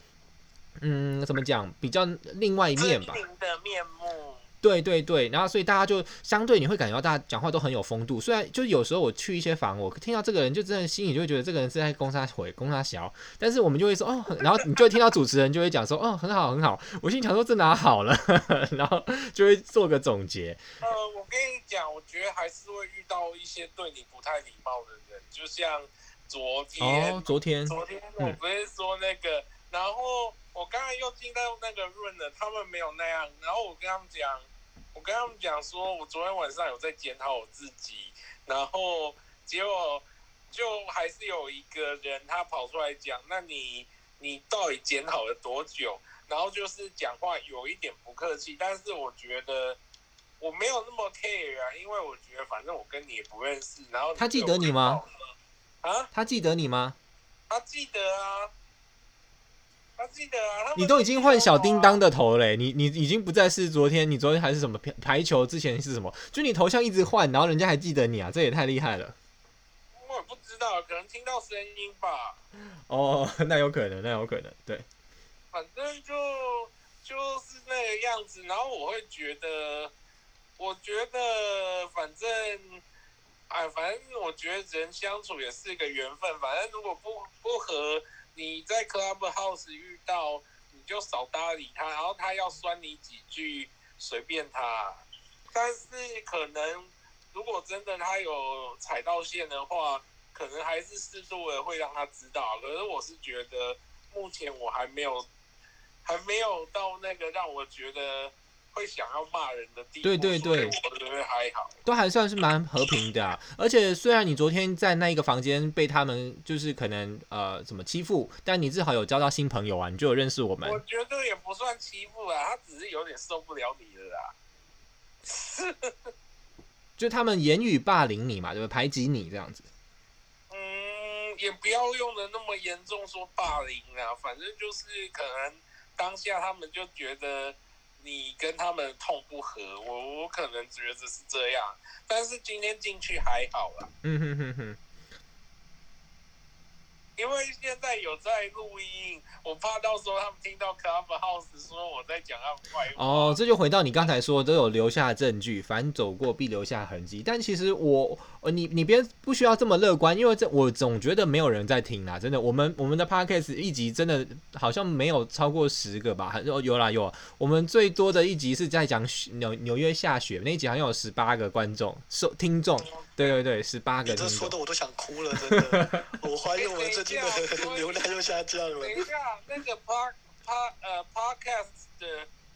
嗯怎么讲比较另外一面吧。的面目。对对对，然后所以大家就相对你会感觉到大家讲话都很有风度，虽然就是有时候我去一些房，我听到这个人就真的心里就会觉得这个人是在攻他回攻他小，但是我们就会说哦，然后你就会听到主持人就会讲说哦很好很好，我心想说这哪好了，然后就会做个总结。呃，我跟你讲，我觉得还是会遇到一些对你不太礼貌的人，就像昨天，哦、昨天，昨天我不是说那个，嗯、然后我刚才又听到那个 room 了，他们没有那样，然后我跟他们讲。我跟他们讲说，我昨天晚上有在检讨我自己，然后结果就还是有一个人他跑出来讲，那你你到底检讨了多久？然后就是讲话有一点不客气，但是我觉得我没有那么 care 啊，因为我觉得反正我跟你也不认识。然后他记得你吗？啊？他记得你吗？他记得啊。他记得啊，你都已经换小叮当的头嘞，你你已经不再是昨天，你昨天还是什么排排球，之前是什么？就你头像一直换，然后人家还记得你啊，这也太厉害了。我也不知道，可能听到声音吧。哦，那有可能，那有可能，对。反正就就是那个样子，然后我会觉得，我觉得反正，哎，反正我觉得人相处也是一个缘分，反正如果不不合。你在 Clubhouse 遇到，你就少搭理他，然后他要酸你几句，随便他。但是可能，如果真的他有踩到线的话，可能还是适度的会让他知道。可是我是觉得，目前我还没有，还没有到那个让我觉得。会想要骂人的地步，对对对，我觉得还好，都还算是蛮和平的啊。而且虽然你昨天在那一个房间被他们就是可能呃怎么欺负，但你至少有交到新朋友啊，你就有认识我们。我觉得也不算欺负啊，他只是有点受不了你了啦。就他们言语霸凌你嘛，对不对？排挤你这样子。嗯，也不要用的那么严重，说霸凌啊，反正就是可能当下他们就觉得。你跟他们痛不和，我我可能觉得是这样，但是今天进去还好啦。嗯哼哼哼。因为现在有在录音，我怕到时候他们听到 Clubhouse 说我在讲他们坏话。哦，这就回到你刚才说都有留下证据，凡走过必留下痕迹。但其实我，呃，你你别不需要这么乐观，因为这我总觉得没有人在听啦，真的。我们我们的 Podcast 一集真的好像没有超过十个吧？有有啦有，我们最多的一集是在讲纽纽约下雪那一集，好像有十八个观众收听众。对对对，十八个。你这说的我都想哭了，真的。我怀疑我们最近的 流量又下降了。等一下，那个 Park pa 呃 podcast 的。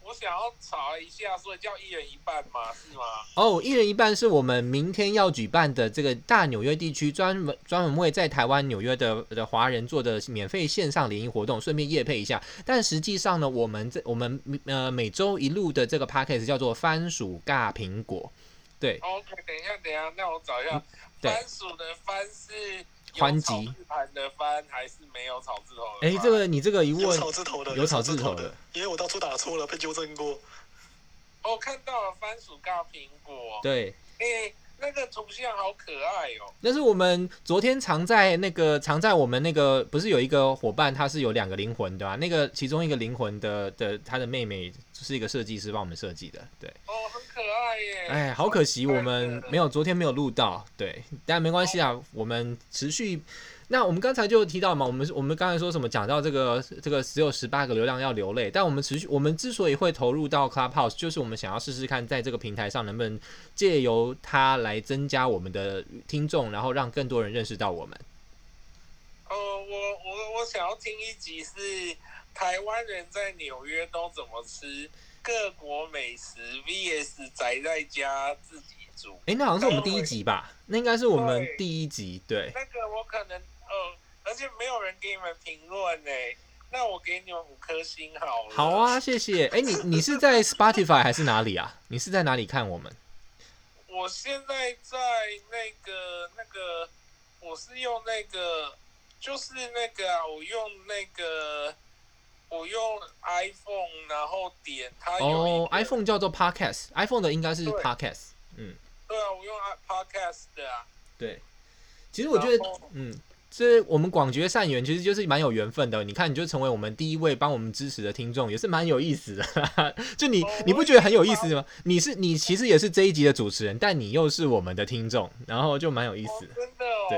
我想要查一下，所以叫一人一半吗？是吗？哦，一人一半是我们明天要举办的这个大纽约地区专门专门为在台湾纽约的的华人做的免费线上联谊活动，顺便夜配一下。但实际上呢，我们这我们呃每周一路的这个 podcast 叫做番薯尬苹果，对。OK，等一下，等一下，那我找一下，嗯、番薯的番是。欢集盘的番还是没有草字头的？哎，这个你这个一问有草字头的，有草字头的，因为我当初打错了，被纠正过。哦，看到了，番薯告苹果。对，哎，那个图像好可爱哦。那是我们昨天藏在那个藏在我们那个不是有一个伙伴，他是有两个灵魂的吧？那个其中一个灵魂的的他的妹妹是一个设计师帮我们设计的，对。哦，很可爱耶。哎，好可惜我们没有昨天没有录到，对，但没关系啊，我们持续。那我们刚才就提到嘛，我们我们刚才说什么？讲到这个这个只有十八个流量要流泪，但我们持续，我们之所以会投入到 Clubhouse，就是我们想要试试看，在这个平台上能不能借由它来增加我们的听众，然后让更多人认识到我们。呃，我我我想要听一集是台湾人在纽约都怎么吃各国美食 VS 宅在家自己煮。哎、欸，那好像是我们第一集吧？那应该是我们第一集，对。对那个我可能。呃，而且没有人给你们评论呢，那我给你们五颗星好了。好啊，谢谢。哎，你你是在 Spotify 还是哪里啊？你是在哪里看我们？我现在在那个那个，我是用那个，就是那个啊，我用那个，我用 iPhone，然后点它有。哦，iPhone 叫做 Podcast，iPhone 的应该是 Podcast。嗯，对啊，我用 Podcast 的啊。对，其实我觉得，嗯。这我们广结善缘，其实就是蛮有缘分的。你看，你就成为我们第一位帮我们支持的听众，也是蛮有意思的。就你，你不觉得很有意思吗？你是你其实也是这一集的主持人，但你又是我们的听众，然后就蛮有意思的。真的哦，对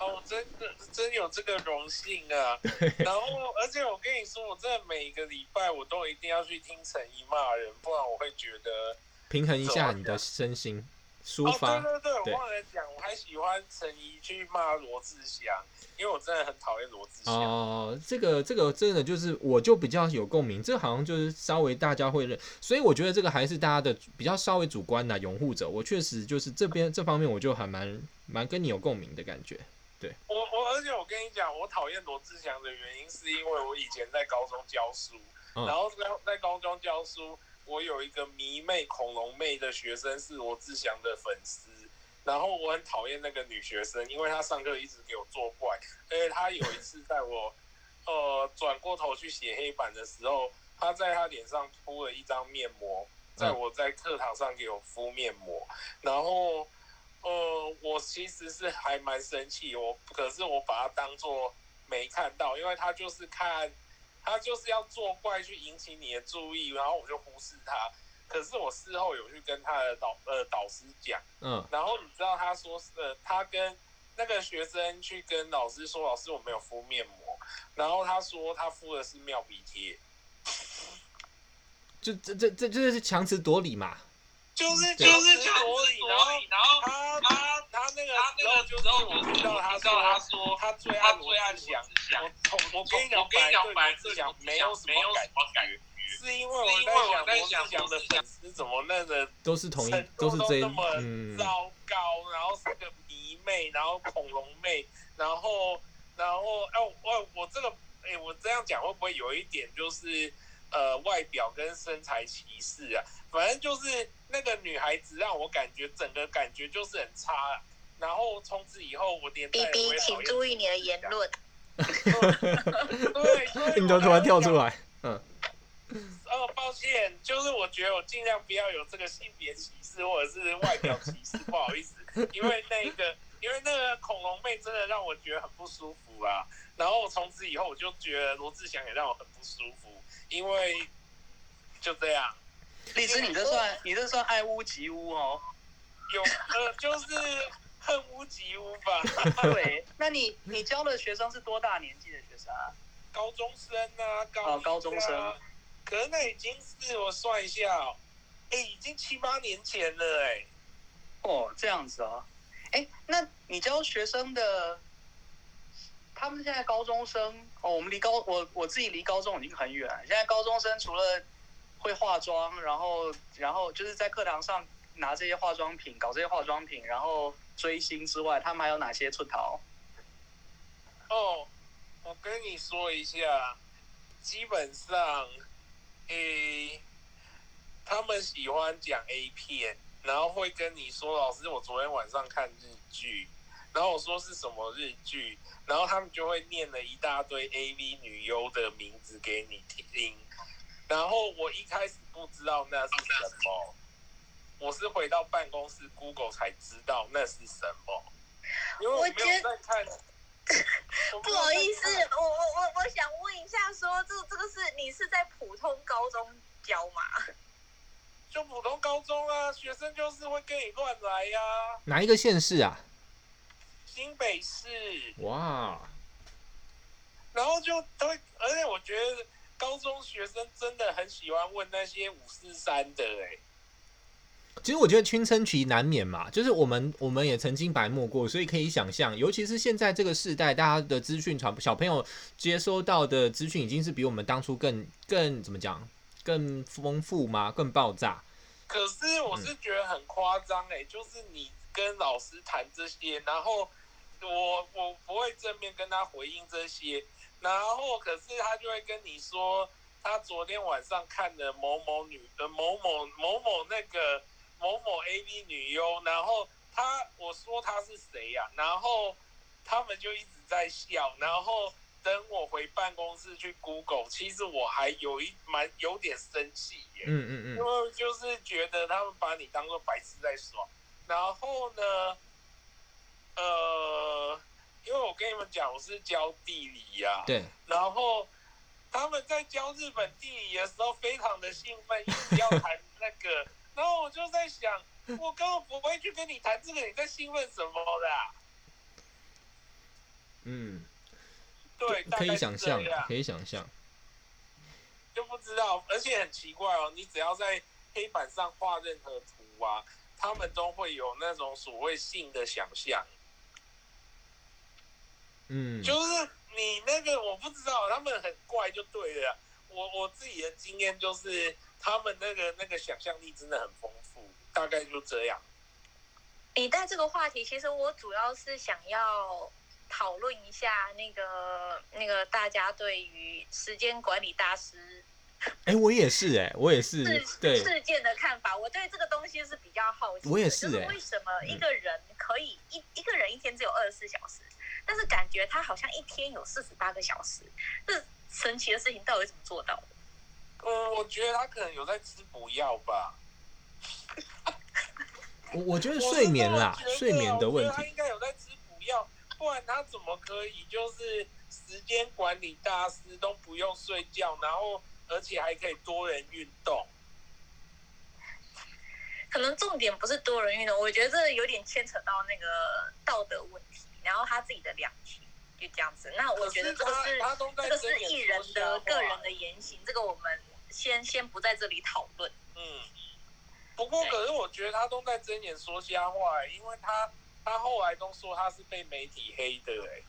哦，真的真有这个荣幸啊。然后，而且我跟你说，我真的每一个礼拜我都一定要去听陈怡骂人，不然我会觉得平衡一下你的身心。抒发哦，对对对，对，我忘了讲，我还喜欢陈怡去骂罗志祥，因为我真的很讨厌罗志祥。哦，这个这个真的就是，我就比较有共鸣，这好像就是稍微大家会认，所以我觉得这个还是大家的比较稍微主观的拥护者。我确实就是这边这方面，我就还蛮蛮跟你有共鸣的感觉。对，我我而且我跟你讲，我讨厌罗志祥的原因是因为我以前在高中教书，嗯、然后在在高中教书。我有一个迷妹恐龙妹的学生是罗志祥的粉丝，然后我很讨厌那个女学生，因为她上课一直给我作怪。而且她有一次在我呃转过头去写黑板的时候，她在她脸上铺了一张面膜，在我在课堂上给我敷面膜，然后呃我其实是还蛮生气，我可是我把它当做没看到，因为他就是看。他就是要作怪去引起你的注意，然后我就忽视他。可是我事后有去跟他的导呃导师讲，嗯，然后你知道他说是呃他跟那个学生去跟老师说，老师我没有敷面膜，然后他说他敷的是妙笔贴，就这这这这是强词夺理嘛。就是就是强词夺理，然后然后他他他那个时候就是我听到他说他说他最爱罗志祥，我我跟你讲，我跟你讲，没有什么感觉，是因为我在想罗志祥的粉丝怎么那个都是同一都是这么糟糕，然后是个迷妹，然后恐龙妹，然后然后哎我我这个哎我这样讲会不会有一点就是呃外表跟身材歧视啊？反正就是。那个女孩子让我感觉整个感觉就是很差，然后从此以后我连 B B，请注意你的言论。对，你都突然跳出来，嗯。哦，抱歉，就是我觉得我尽量不要有这个性别歧视或者是外表歧视，不好意思，因为那个，因为那个恐龙妹真的让我觉得很不舒服啊。然后从此以后我就觉得罗志祥也让我很不舒服，因为就这样。荔枝，你这算你这算爱屋及乌哦，有呃，就是恨屋及乌吧。对，那你你教的学生是多大年纪的学生啊？高中生啊，高哦，高中生。可是那已经是我算一下，哦，哎，已经七八年前了，哎。哦，这样子哦。哎，那你教学生的他们现在高中生哦，我们离高我我自己离高中已经很远。现在高中生除了会化妆，然后然后就是在课堂上拿这些化妆品，搞这些化妆品，然后追星之外，他们还有哪些出逃？哦，我跟你说一下，基本上，诶、他们喜欢讲 A 片，然后会跟你说：“老师，我昨天晚上看日剧。”然后我说是什么日剧，然后他们就会念了一大堆 AV 女优的名字给你听，然后我一开始不知道那是什么，我是回到办公室 Google 才知道那是什么，因为我 没有在看。不好意思，我我我我想问一下说，说这这个是你是在普通高中教吗？就普通高中啊，学生就是会跟你乱来呀、啊。哪一个县市啊？新北市。哇。然后就都会，而且我觉得高中学生真的很喜欢问那些五四三的哎、欸。其实我觉得青春期难免嘛，就是我们我们也曾经白目过，所以可以想象，尤其是现在这个时代，大家的资讯传，小朋友接收到的资讯已经是比我们当初更更怎么讲，更丰富吗？更爆炸。可是我是觉得很夸张哎，就是你跟老师谈这些，然后我我不会正面跟他回应这些，然后可是他就会跟你说，他昨天晚上看了某某女的某某某某那个。某某 AV 女优，然后他我说他是谁呀、啊？然后他们就一直在笑，然后等我回办公室去 Google，其实我还有一蛮有点生气耶，嗯嗯嗯，因为就是觉得他们把你当做白痴在耍。然后呢，呃，因为我跟你们讲，我是教地理呀、啊，对，然后他们在教日本地理的时候，非常的兴奋，一直要谈那个。然后我就在想，我根本不会去跟你谈这个，你在兴奋什么的、啊？嗯，对，可以想象，可以想象。就不知道，而且很奇怪哦，你只要在黑板上画任何图啊，他们都会有那种所谓性的想象。嗯，就是你那个我不知道，他们很怪就对了。我我自己的经验就是。他们那个那个想象力真的很丰富，大概就这样。你带这个话题，其实我主要是想要讨论一下那个那个大家对于时间管理大师，哎，我也是哎，我也是对事件的看法。我对这个东西是比较好奇，我也是哎，就是为什么一个人可以一、嗯、一个人一天只有二十四小时，但是感觉他好像一天有四十八个小时，这神奇的事情到底怎么做到的？呃，我觉得他可能有在吃补药吧。我我觉得睡眠啦，睡眠的问题。他应该有在吃补药，不然他怎么可以就是时间管理大师都不用睡觉，然后而且还可以多人运动？可能重点不是多人运动，我觉得这有点牵扯到那个道德问题，然后他自己的良心。就这样子，那我觉得这个是这个是艺人的个人的言行，这个我们先先不在这里讨论。嗯，不过可是我觉得他都在睁眼说瞎话，因为他他后来都说他是被媒体黑的，哎，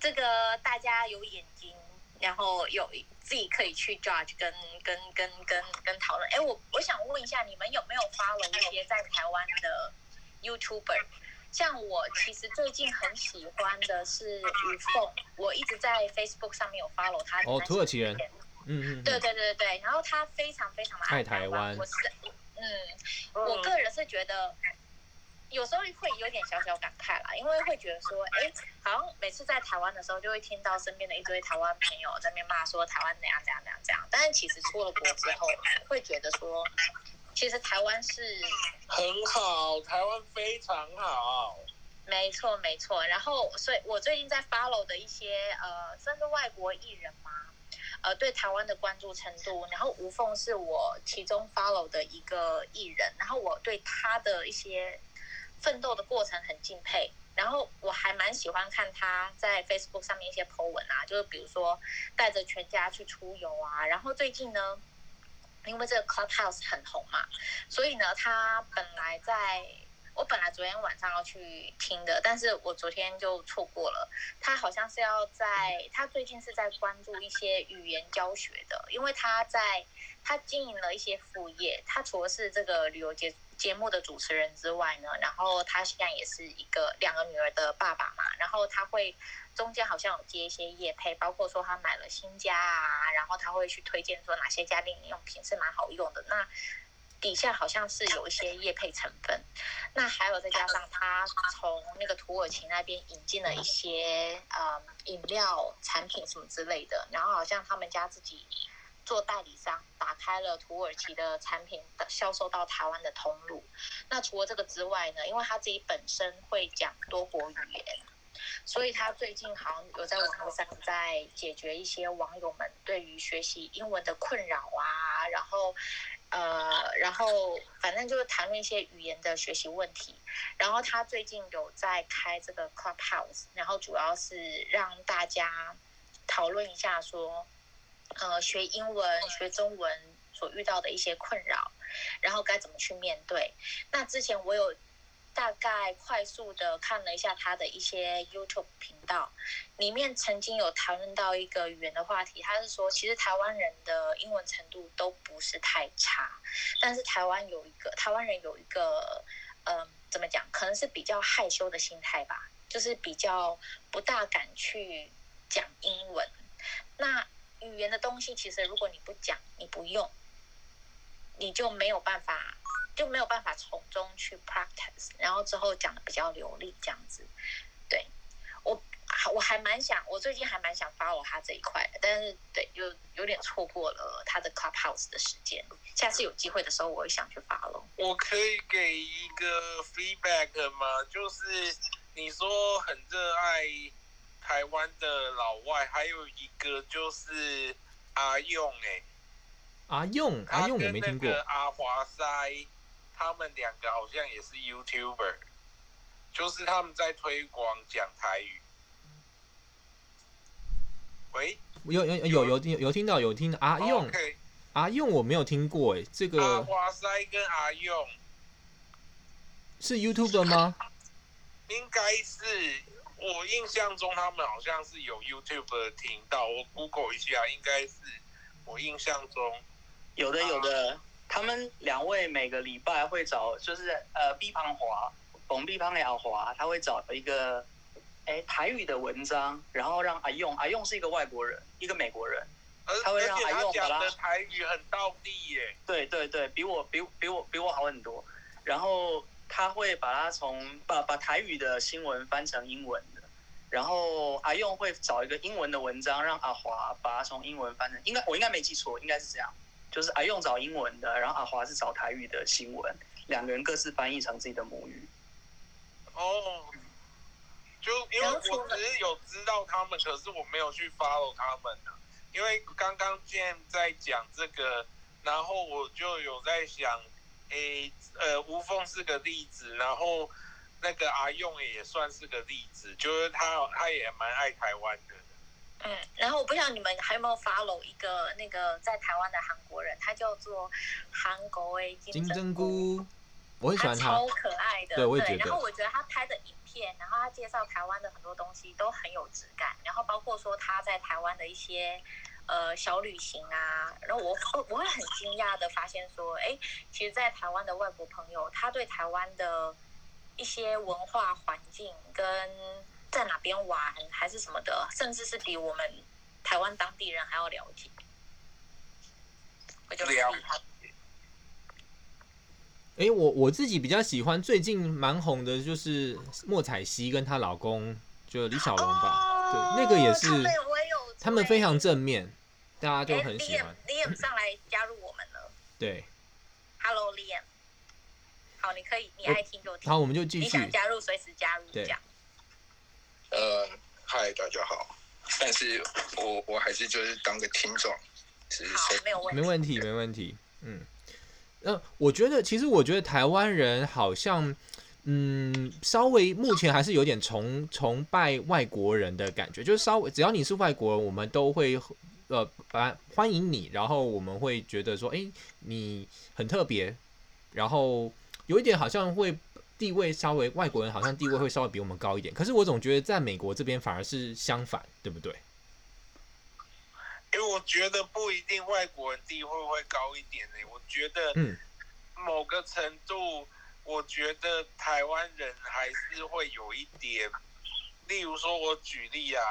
这个大家有眼睛，然后有自己可以去 judge 跟跟跟跟跟讨论。哎，我我想问一下，你们有没有 follow 一些在台湾的 YouTuber？像我其实最近很喜欢的是于凤，我一直在 Facebook 上面有 follow 他。哦，土耳其人。嗯嗯。对对对对，然后他非常非常的爱台湾。我是，嗯，我个人是觉得有时候会有点小小感慨啦，因为会觉得说，哎，好像每次在台湾的时候，就会听到身边的一堆台湾朋友在那边骂说台湾怎样怎样怎样怎样，但是其实出了国之后，会觉得说。其实台湾是很好，台湾非常好，没错没错。然后，所以我最近在 follow 的一些呃，算是外国艺人嘛，呃，对台湾的关注程度。然后吴凤是我其中 follow 的一个艺人，然后我对他的一些奋斗的过程很敬佩。然后我还蛮喜欢看他在 Facebook 上面一些 po 文啊，就是比如说带着全家去出游啊。然后最近呢。因为这个 Clubhouse 很红嘛，所以呢，他本来在我本来昨天晚上要去听的，但是我昨天就错过了。他好像是要在，他最近是在关注一些语言教学的，因为他在他经营了一些副业。他除了是这个旅游节节目的主持人之外呢，然后他现在也是一个两个女儿的爸爸嘛。然后他会中间好像有接一些业配，包括说他买了新家啊，然后他会去推荐说哪些家电用品是蛮好用的。那底下好像是有一些业配成分，那还有再加上他从那个土耳其那边引进了一些呃饮料产品什么之类的，然后好像他们家自己做代理商，打开了土耳其的产品的销售到台湾的通路。那除了这个之外呢，因为他自己本身会讲多国语言，所以他最近好像有在网络上在解决一些网友们对于学习英文的困扰啊，然后。呃，然后反正就是谈论一些语言的学习问题。然后他最近有在开这个 Clubhouse，然后主要是让大家讨论一下说，呃，学英文、学中文所遇到的一些困扰，然后该怎么去面对。那之前我有。大概快速的看了一下他的一些 YouTube 频道，里面曾经有谈论到一个语言的话题。他是说，其实台湾人的英文程度都不是太差，但是台湾有一个台湾人有一个，嗯、怎么讲？可能是比较害羞的心态吧，就是比较不大敢去讲英文。那语言的东西，其实如果你不讲，你不用，你就没有办法。就没有办法从中去 practice，然后之后讲的比较流利这样子。对，我我还蛮想，我最近还蛮想 follow 他这一块的，但是对，就有点错过了他的 clubhouse 的时间。下次有机会的时候，我会想去 follow。我可以给一个 feedback 吗？就是你说很热爱台湾的老外，还有一个就是阿用哎、欸，阿用阿用我没听过，阿华塞。他们两个好像也是 YouTuber，就是他们在推广讲台语。喂，有有有有听有听到有听到阿用，okay. 阿用我没有听过哎，这个阿华塞跟阿用是 YouTuber 吗？应该是，我印象中他们好像是有 YouTube 的频道，我 Google 一下，应该是我印象中有的有的。他们两位每个礼拜会找，就是呃毕胖华，冯毕胖了华，他会找一个，哎，台语的文章，然后让阿用，阿用是一个外国人，一个美国人，他会让阿用把他，的台语很到地耶，对对对，比我比比我比我好很多，然后他会把他从把把台语的新闻翻成英文。的，然后阿用会找一个英文的文章，让阿华把它从英文翻成，应该我应该没记错，应该是这样。就是阿用找英文的，然后阿华是找台语的新闻，两个人各自翻译成自己的母语。哦，就因为我只是有知道他们，可是我没有去 follow 他们呢。因为刚刚 Jam 在讲这个，然后我就有在想，诶，呃，吴凤是个例子，然后那个阿用也算是个例子，就是他他也蛮爱台湾的。嗯，然后我不知道你们还有没有 follow 一个那个在台湾的韩国人，他叫做韩国诶金针菇，我很喜欢他，超可爱的，对，我也觉得。然后我觉得他拍的影片，然后他介绍台湾的很多东西都很有质感，然后包括说他在台湾的一些呃小旅行啊，然后我我会很惊讶的发现说，哎，其实，在台湾的外国朋友，他对台湾的一些文化环境跟。在哪边玩还是什么的，甚至是比我们台湾当地人还要了解。我就厉害。哎，我我自己比较喜欢最近蛮红的，就是莫彩曦跟她老公，就李小龙吧。哦、对，那个也是。他们非常正面，大家就很喜欢。Liam 上来加入我们了。对。Hello Liam。好，你可以，你爱听就听。好，我们就继续。你想加入，随时加入。对。呃，嗨，大家好。但是我我还是就是当个听众，是没有问题，没问题，没问题。嗯，那、呃、我觉得，其实我觉得台湾人好像，嗯，稍微目前还是有点崇崇拜外国人的感觉，就是稍微只要你是外国人，我们都会呃，欢欢迎你，然后我们会觉得说，哎，你很特别，然后有一点好像会。地位稍微外国人好像地位会稍微比我们高一点，可是我总觉得在美国这边反而是相反，对不对？因为我觉得不一定外国人地位会高一点呢、欸。我觉得，嗯，某个程度，我觉得台湾人还是会有一点，例如说，我举例啊，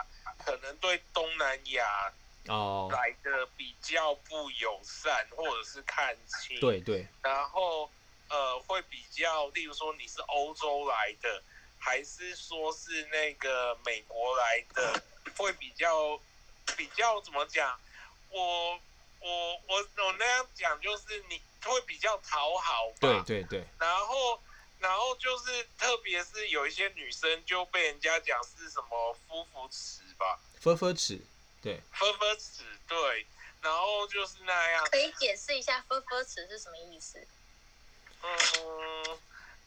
可能对东南亚哦来的比较不友善，或者是看轻，对对，然后呃会比较，例如说你是欧洲来的，还是说是那个美国来的，会比较。比较怎么讲？我我我我那样讲就是你会比较讨好吧？对对对。然后然后就是特别是有一些女生就被人家讲是什么夫妇齿吧？夫妇齿，对。夫妇齿，对。然后就是那样。可以解释一下夫妇齿是什么意思？嗯，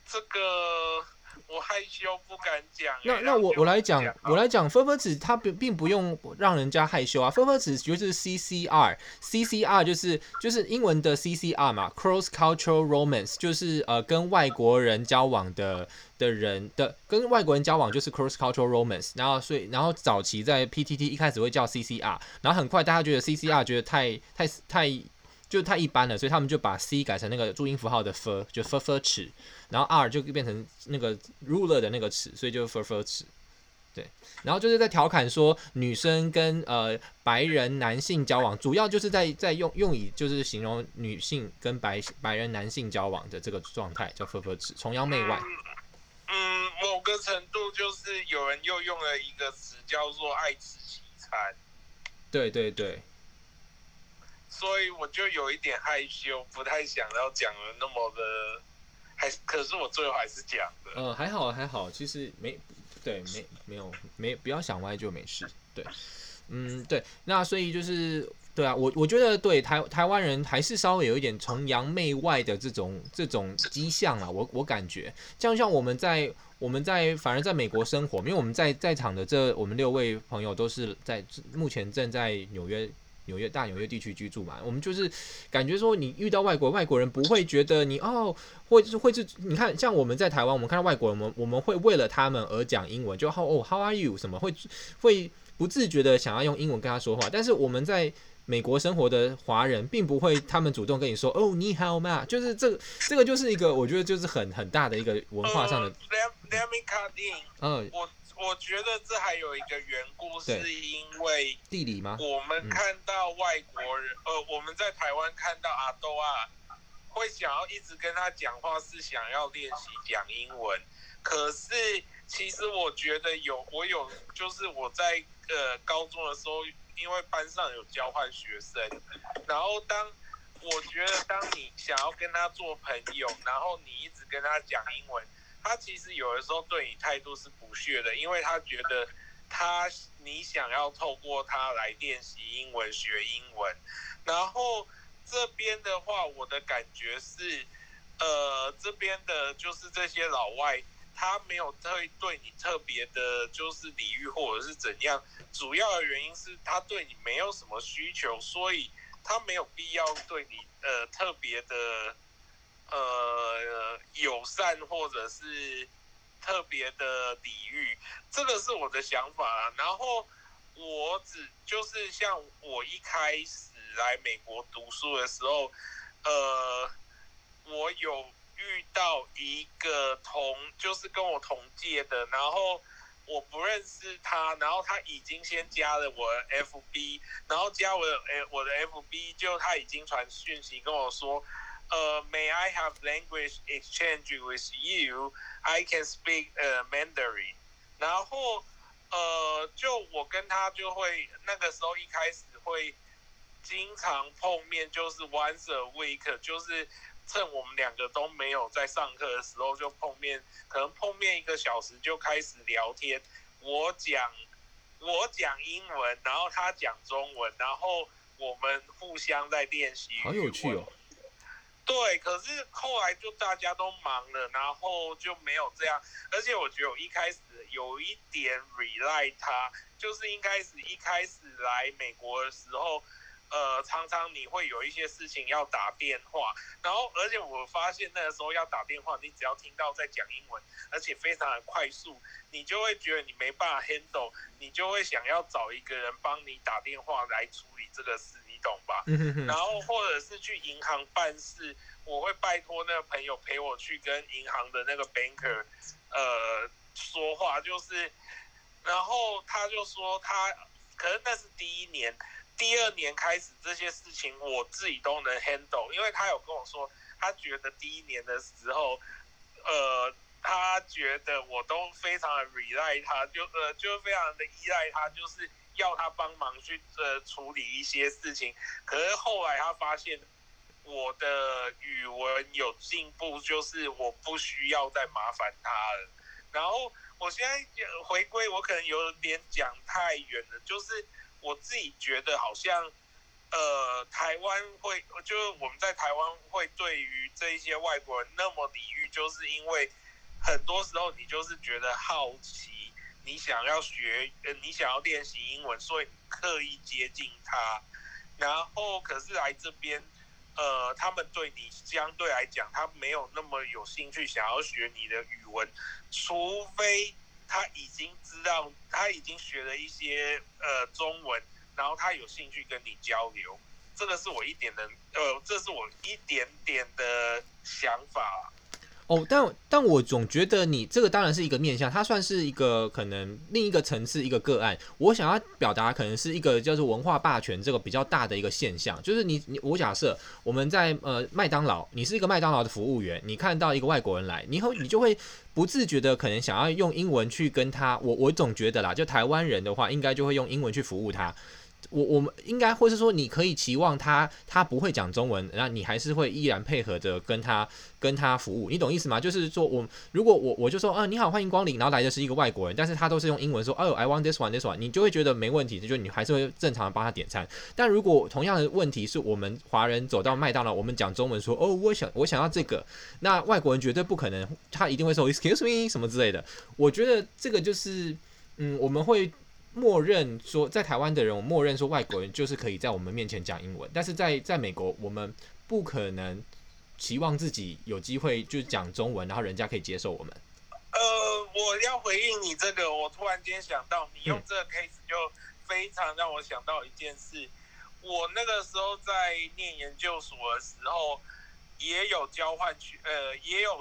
这个。我害羞不敢讲。那那我我来讲，我来讲，分分词它并并不用让人家害羞啊。分分词就是 C C R，C C R 就是就是英文的 C C R 嘛，Cross Cultural Romance 就是呃跟外国人交往的的人的跟外国人交往就是 Cross Cultural Romance。然后所以然后早期在 P T T 一开始会叫 C C R，然后很快大家觉得 C C R 觉得太太太。就太一般了，所以他们就把 C 改成那个注音符号的 f，就 f f 齿，然后 R 就变成那个 ruler 的那个尺，所以就 f f 齿。对，然后就是在调侃说女生跟呃白人男性交往，主要就是在在用用以就是形容女性跟白白人男性交往的这个状态，叫 f f 齿，崇洋媚外。嗯，某个程度就是有人又用了一个词叫做爱吃西餐。对对对。所以我就有一点害羞，不太想要讲的那么的，还可是我最后还是讲的。嗯，还好还好，其实没，对，没没有没，不要想歪就没事。对，嗯，对，那所以就是对啊，我我觉得对台台湾人还是稍微有一点崇洋媚外的这种这种迹象啊，我我感觉，像像我们在我们在反而在美国生活，因为我们在在场的这我们六位朋友都是在目前正在纽约。纽约大纽约地区居住嘛，我们就是感觉说，你遇到外国外国人不会觉得你哦，或是会是，你看像我们在台湾，我们看到外国人，我们我们会为了他们而讲英文，就 how 哦 how are you 什么，会会不自觉的想要用英文跟他说话。但是我们在美国生活的华人，并不会他们主动跟你说哦你好嘛？就是这个这个就是一个我觉得就是很很大的一个文化上的。嗯。我觉得这还有一个缘故，是因为地理吗？我们看到外国人，呃，我们在台湾看到阿多啊，会想要一直跟他讲话，是想要练习讲英文。可是其实我觉得有，我有，就是我在呃高中的时候，因为班上有交换学生，然后当我觉得当你想要跟他做朋友，然后你一直跟他讲英文。他其实有的时候对你态度是不屑的，因为他觉得他你想要透过他来练习英文、学英文。然后这边的话，我的感觉是，呃，这边的就是这些老外，他没有特对你特别的，就是礼遇或者是怎样。主要的原因是他对你没有什么需求，所以他没有必要对你呃特别的。呃，友善或者是特别的礼遇，这个是我的想法啊。然后我只就是像我一开始来美国读书的时候，呃，我有遇到一个同，就是跟我同届的，然后我不认识他，然后他已经先加了我的 FB，然后加我的我的 FB，就他已经传讯息跟我说。呃、，May I have language exchange with you? I can speak 呃、Mandarin。然后呃，就我跟他就会那个时候一开始会经常碰面，就是 once a week，就是趁我们两个都没有在上课的时候就碰面，可能碰面一个小时就开始聊天。我讲我讲英文，然后他讲中文，然后我们互相在练习。好有趣哦。对，可是后来就大家都忙了，然后就没有这样。而且我觉得我一开始有一点 rely 他，就是一开始一开始来美国的时候，呃，常常你会有一些事情要打电话，然后而且我发现那个时候要打电话，你只要听到在讲英文，而且非常的快速，你就会觉得你没办法 handle，你就会想要找一个人帮你打电话来处理这个事，你懂吧？然后或者是去银行办事，我会拜托那个朋友陪我去跟银行的那个 banker，呃，说话，就是，然后他就说他，可是那是第一年。第二年开始这些事情我自己都能 handle，因为他有跟我说，他觉得第一年的时候，呃，他觉得我都非常的 rely 他，就呃就非常的依赖他，就是要他帮忙去呃处理一些事情。可是后来他发现我的语文有进步，就是我不需要再麻烦他了。然后我现在回归，我可能有点讲太远了，就是。我自己觉得好像，呃，台湾会，就是我们在台湾会对于这一些外国人那么礼遇，就是因为很多时候你就是觉得好奇，你想要学，呃，你想要练习英文，所以你刻意接近他，然后可是来这边，呃，他们对你相对来讲，他没有那么有兴趣想要学你的语文，除非。他已经知道，他已经学了一些呃中文，然后他有兴趣跟你交流，这个是我一点的呃，这是我一点点的想法。哦，但但我总觉得你这个当然是一个面向，它算是一个可能另一个层次一个个案。我想要表达可能是一个叫做文化霸权这个比较大的一个现象，就是你你我假设我们在呃麦当劳，你是一个麦当劳的服务员，你看到一个外国人来，你后你就会不自觉的可能想要用英文去跟他，我我总觉得啦，就台湾人的话，应该就会用英文去服务他。我我们应该，或是说，你可以期望他，他不会讲中文，那你还是会依然配合着跟他跟他服务，你懂意思吗？就是说我如果我我就说啊，你好，欢迎光临，然后来的是一个外国人，但是他都是用英文说，哦，I want this one, this one，你就会觉得没问题，就你还是会正常的帮他点餐。但如果同样的问题是我们华人走到麦当劳，我们讲中文说，哦，我想我想要这个，那外国人绝对不可能，他一定会说 excuse me 什么之类的。我觉得这个就是，嗯，我们会。默认说，在台湾的人，我默认说外国人就是可以在我们面前讲英文，但是在在美国，我们不可能期望自己有机会就讲中文，然后人家可以接受我们。呃，我要回应你这个，我突然间想到，你用这个 case 就非常让我想到一件事。我那个时候在念研究所的时候，也有交换学，呃，也有，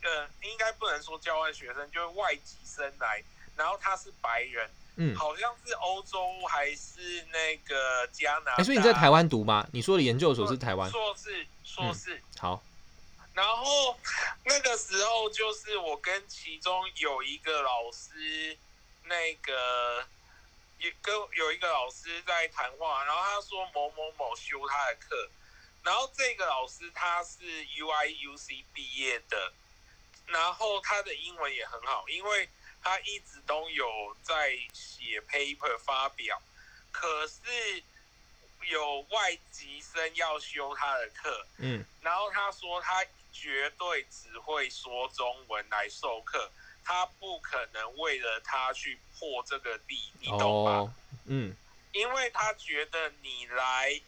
呃，应该不能说交换学生，就是外籍生来，然后他是白人。嗯，好像是欧洲还是那个加拿大？哎、欸，所以你在台湾读吗？你说的研究所是台湾？硕士，硕士、嗯。好。然后那个时候就是我跟其中有一个老师，那个也跟有一个老师在谈话，然后他说某某某修他的课，然后这个老师他是 UIUC 毕业的，然后他的英文也很好，因为。他一直都有在写 paper 发表，可是有外籍生要修他的课，嗯，然后他说他绝对只会说中文来授课，他不可能为了他去破这个例，你懂吗？哦，嗯，因为他觉得你来，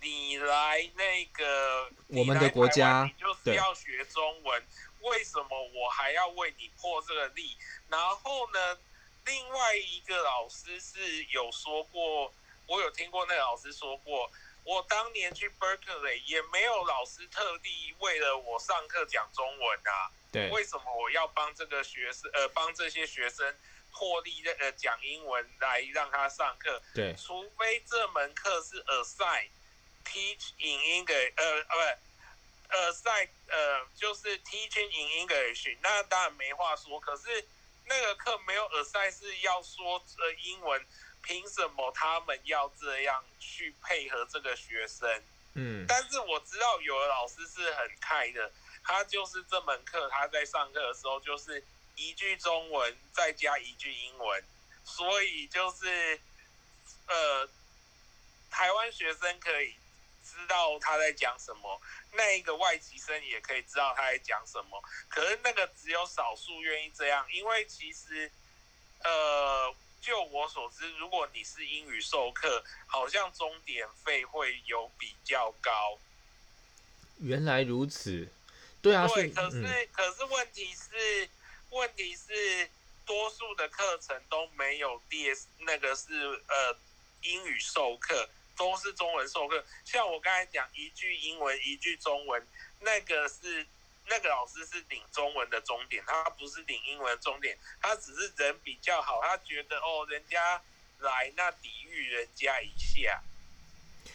你来那个我们的国家，你就是要学中文。为什么我还要为你破这个例？然后呢，另外一个老师是有说过，我有听过那个老师说过，我当年去 Berkeley 也没有老师特地为了我上课讲中文啊。对，为什么我要帮这个学生呃帮这些学生破例呃讲英文来让他上课？对，除非这门课是 assign teach in English 呃呃不。呃，在呃，就是 teaching in English，那当然没话说。可是那个课没有耳塞是要说呃英文，凭什么他们要这样去配合这个学生？嗯，但是我知道有的老师是很开的，他就是这门课他在上课的时候就是一句中文再加一句英文，所以就是呃，台湾学生可以。知道他在讲什么，那一个外籍生也可以知道他在讲什么。可是那个只有少数愿意这样，因为其实，呃，就我所知，如果你是英语授课，好像终点费会有比较高。原来如此，对啊，对，可是、嗯、可是问题是，问题是多数的课程都没有 DS，那个是呃英语授课，都是中文授课。像我刚才讲一句英文一句中文，那个是那个老师是领中文的终点，他不是领英文的钟点，他只是人比较好，他觉得哦人家来那抵御人家一下。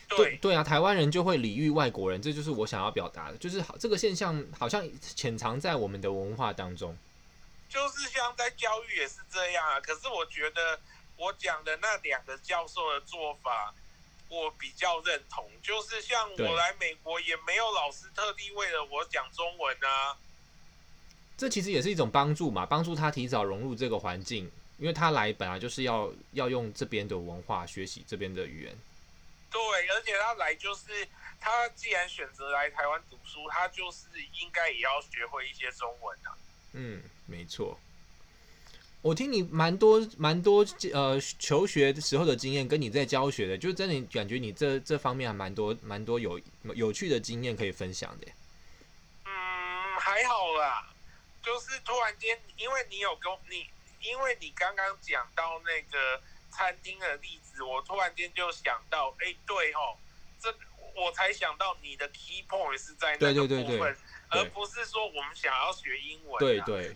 对对啊，台湾人就会礼遇外国人，这就是我想要表达的，就是好这个现象好像潜藏在我们的文化当中。就是像在教育也是这样啊，可是我觉得我讲的那两个教授的做法，我比较认同。就是像我来美国也没有老师特地为了我讲中文啊。这其实也是一种帮助嘛，帮助他提早融入这个环境，因为他来本来就是要要用这边的文化学习这边的语言。对，而且他来就是他既然选择来台湾读书，他就是应该也要学会一些中文的啊。嗯，没错。我听你蛮多蛮多呃求学的时候的经验，跟你在教学的，就真的感觉你这这方面还蛮多蛮多有有趣的经验可以分享的。嗯，还好啦，就是突然间，因为你有跟你，因为你刚刚讲到那个餐厅的例子，我突然间就想到，哎，对哦，这我才想到你的 key point 是在那个部分，对对对对，而不是说我们想要学英文啊。对对，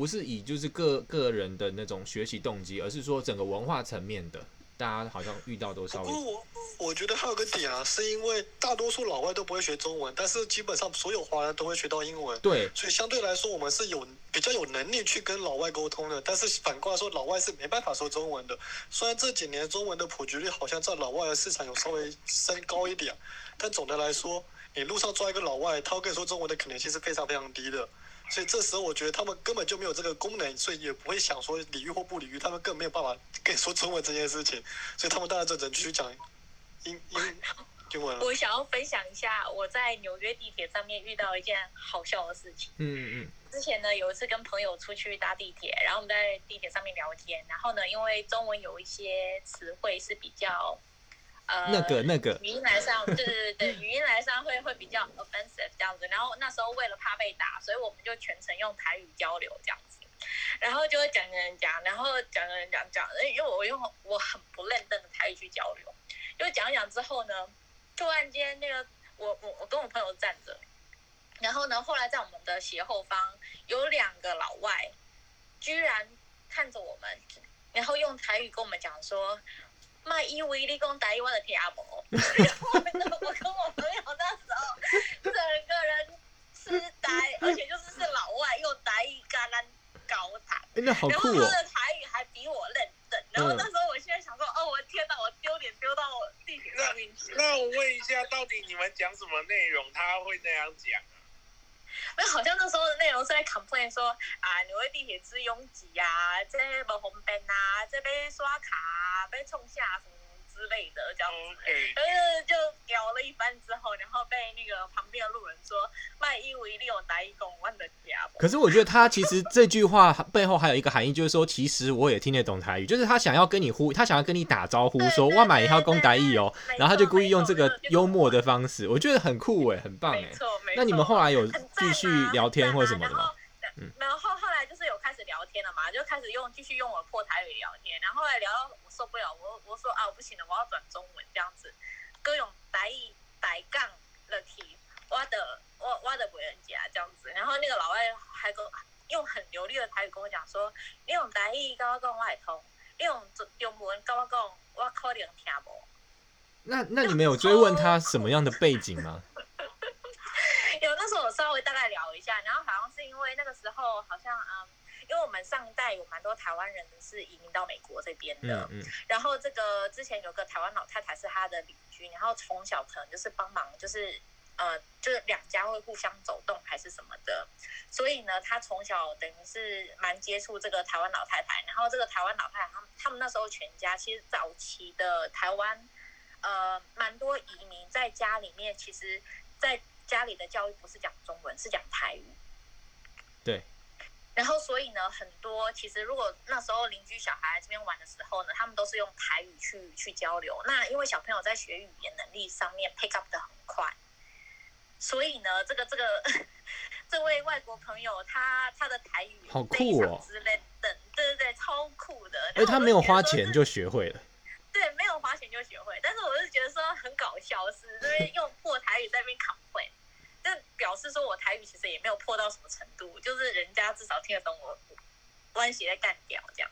不是以就是个个人的那种学习动机，而是说整个文化层面的。大家好像遇到都稍微。不过我我觉得还有个点啊，是因为大多数老外都不会学中文，但是基本上所有华人都会学到英文。对。所以相对来说，我们是有比较有能力去跟老外沟通的。但是反过来说，老外是没办法说中文的。虽然这几年中文的普及率好像在老外的市场有稍微升高一点，但总的来说，你路上抓一个老外，他会跟你说中文的可能性是非常非常低的。所以这时候我觉得他们根本就没有这个功能，所以也不会想说理喻或不理喻，他们更没有办法跟你说中文这件事情，所以他们当然就只能继续讲英英 英文了。我想要分享一下我在纽约地铁上面遇到一件好笑的事情。嗯嗯。之前呢有一次跟朋友出去搭地铁，然后我们在地铁上面聊天，然后呢因为中文有一些词汇是比较。呃，那个那个，语音来上，对对对对，语音来上会 会比较 offensive 这样子。然后那时候为了怕被打，所以我们就全程用台语交流这样子。然后就会讲讲讲，然后讲讲讲讲，因为我用我很不认真的台语去交流。就讲讲之后呢，突然间那个我我我跟我朋友站着，然后呢，后来在我们的斜后方有两个老外，居然看着我们，然后用台语跟我们讲说。卖以为你讲台语，我就听不懂。然后我跟我朋友那时候，整个人痴呆，而且就是是老外用台语跟咱交谈，然后他的台语还比我认真。然后那时候我现在想说，哦，我天哪，我丢脸丢到地铁上面去。那我问一下，到底你们讲什么内容？他会那样讲？那好像那时候的内容是在 complain 说啊，纽约地铁之拥挤啊，这不方便啊，这边刷卡啊被冲下什么之类的这样子，然后就聊了一番之后，然后被那个旁边的路人说卖一为六打一公万的家。可是我觉得他其实这句话背后还有一个含义，就是说其实我也听得懂台语，就是他想要跟你呼，他想要跟你打招呼说我买一套公台语哦，然后他就故意用这个幽默的方式，我觉得很酷哎，很棒哎。那你们后来有继续聊天或什么的吗？嗯，然后天了嘛，就开始用继续用我破台语聊天，然后后来聊到我受不了，我我说啊，我不行了，我要转中文这样子，各用台语台杠了题，我的我我的不人家这样子，然后那个老外还跟用很流利的台语跟我讲说，你用台语跟我讲我会通，你用中文跟我讲我可能听不。那那你们有追问他什么样的背景吗？有，那时候我稍微大概聊一下，然后好像是因为那个时候好像嗯，因为我们上一代有蛮多台湾人是移民到美国这边的，嗯嗯，然后这个之前有个台湾老太太是他的邻居，然后从小可能就是帮忙，就是呃，就是两家会互相走动还是什么的，所以呢，他从小等于是蛮接触这个台湾老太太，然后这个台湾老太太他们他们那时候全家其实早期的台湾呃蛮多移民在家里面，其实，在家里的教育不是讲中文，是讲台语。对。然后所以呢，很多其实如果那时候邻居小孩来这边玩的时候呢，他们都是用台语去去交流。那因为小朋友在学语言能力上面 pick up 的很快，所以呢，这个这个 这位外国朋友他他的台语好酷哦，之类的，对对对，超酷的。哎，他没有花钱就学会了。对，没有花钱就学会，但是我是觉得说很搞笑是，是这边用破台语在那边考表示说我台语其实也没有破到什么程度，就是人家至少听得懂我关系在干掉这样。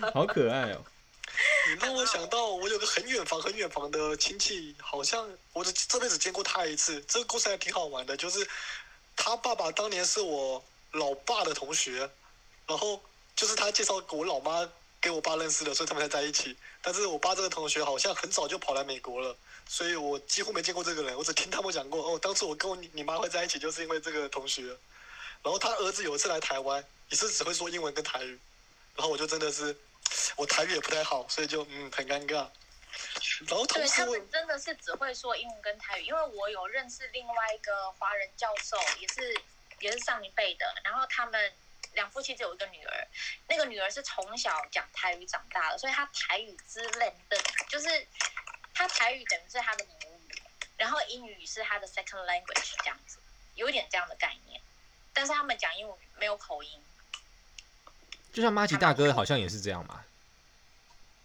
好可爱哦！你让我想到，我有个很远房、很远房的亲戚，好像我这这辈子见过他一次。这个故事还挺好玩的，就是他爸爸当年是我老爸的同学，然后就是他介绍我老妈给我爸认识的，所以他们才在一起。但是我爸这个同学好像很早就跑来美国了。所以我几乎没见过这个人，我只听他们讲过。哦，当初我跟我你你妈会在一起，就是因为这个同学。然后他儿子有一次来台湾，也是只会说英文跟台语。然后我就真的是，我台语也不太好，所以就嗯很尴尬。然后同时他们真的是只会说英文跟台语，因为我有认识另外一个华人教授，也是也是上一辈的。然后他们两夫妻只有一个女儿，那个女儿是从小讲台语长大的，所以她台语之类的，就是。他台语等于是他的母语，然后英语是他的 second language，这样子，有一点这样的概念。但是他们讲英语没有口音，就像马吉大哥好像也是这样嘛。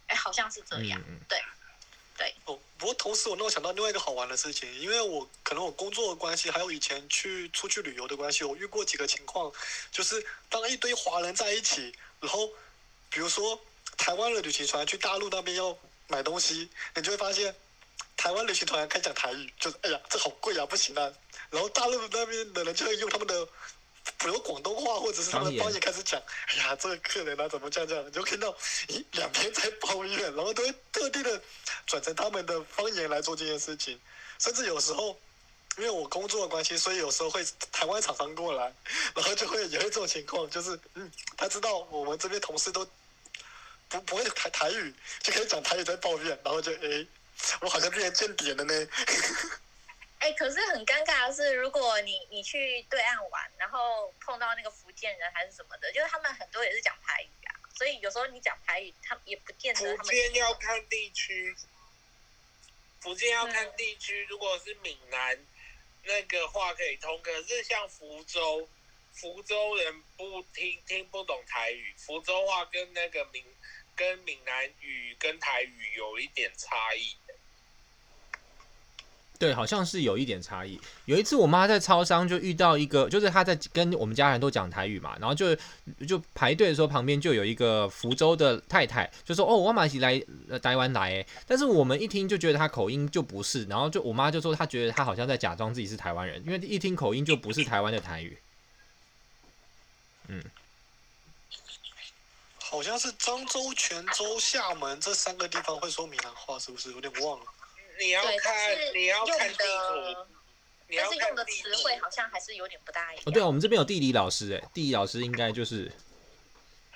哎，好像是这样，嗯、对对。哦，不过同时我让我想到另外一个好玩的事情，因为我可能我工作的关系，还有以前去出去旅游的关系，我遇过几个情况，就是当一堆华人在一起，然后比如说台湾的旅行团去大陆那边要。买东西，你就会发现，台湾旅行团开讲台语，就是哎呀，这好贵啊，不行啊。然后大陆那边的人就会用他们的，比如广东话或者是他们的方言开始讲，哎呀，这个客人啊怎么这样这样，你就看到，咦，两边在抱怨，然后都会特地的转成他们的方言来做这件事情。甚至有时候，因为我工作的关系，所以有时候会台湾厂商过来，然后就会有一种情况，就是嗯，他知道我们这边同事都。不不会台台语，就可以讲台语在抱怨，然后就哎，我好像变成间谍了呢。哎，可是很尴尬的是，如果你你去对岸玩，然后碰到那个福建人还是什么的，就是他们很多也是讲台语啊，所以有时候你讲台语，他们也不见得他们。福建要看地区，福建要看地区，如果是闽南那个话可以通，可是像福州，福州人不听听不懂台语，福州话跟那个闽。跟闽南语跟台语有一点差异，对，好像是有一点差异。有一次我妈在超商就遇到一个，就是她在跟我们家人都讲台语嘛，然后就就排队的时候，旁边就有一个福州的太太，就说：“哦，我妈是来台湾来。”，但是我们一听就觉得她口音就不是，然后就我妈就说她觉得她好像在假装自己是台湾人，因为一听口音就不是台湾的台语。嗯。好像是漳州、泉州、厦门这三个地方会说闽南话，是不是？有点忘了。你要看，你要看地图，但是用的词汇好像还是有点不大一样。哦，对啊，我们这边有地理老师，哎，地理老师应该就是。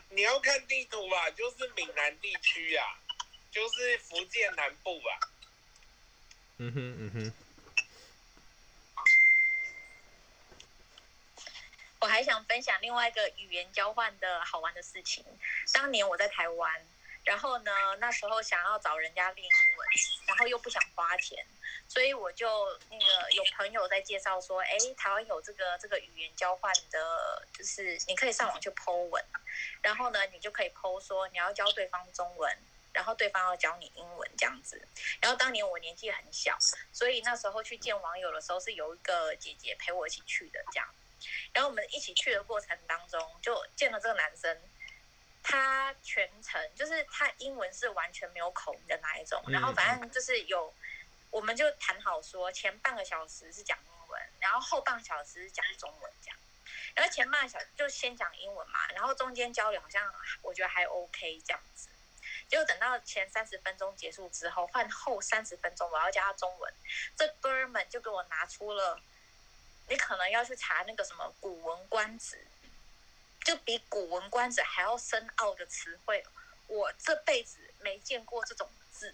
你要看地图吧，就是闽南地区啊，就是福建南部吧。嗯哼，嗯哼。我还想分享另外一个语言交换的好玩的事情。当年我在台湾，然后呢，那时候想要找人家练英文，然后又不想花钱，所以我就那个有朋友在介绍说，哎，台湾有这个这个语言交换的，就是你可以上网去 po 文，然后呢，你就可以 po 说你要教对方中文，然后对方要教你英文这样子。然后当年我年纪很小，所以那时候去见网友的时候是有一个姐姐陪我一起去的这样。然后我们一起去的过程当中，就见了这个男生，他全程就是他英文是完全没有口音的那一种。然后反正就是有，我们就谈好说，前半个小时是讲英文，然后后半个小时是讲中文这样。然后前半个小时就先讲英文嘛，然后中间交流好像我觉得还 OK 这样子。结果等到前三十分钟结束之后，换后三十分钟我要教他中文，这哥们就给我拿出了。你可能要去查那个什么《古文观止》，就比《古文观止》还要深奥的词汇，我这辈子没见过这种字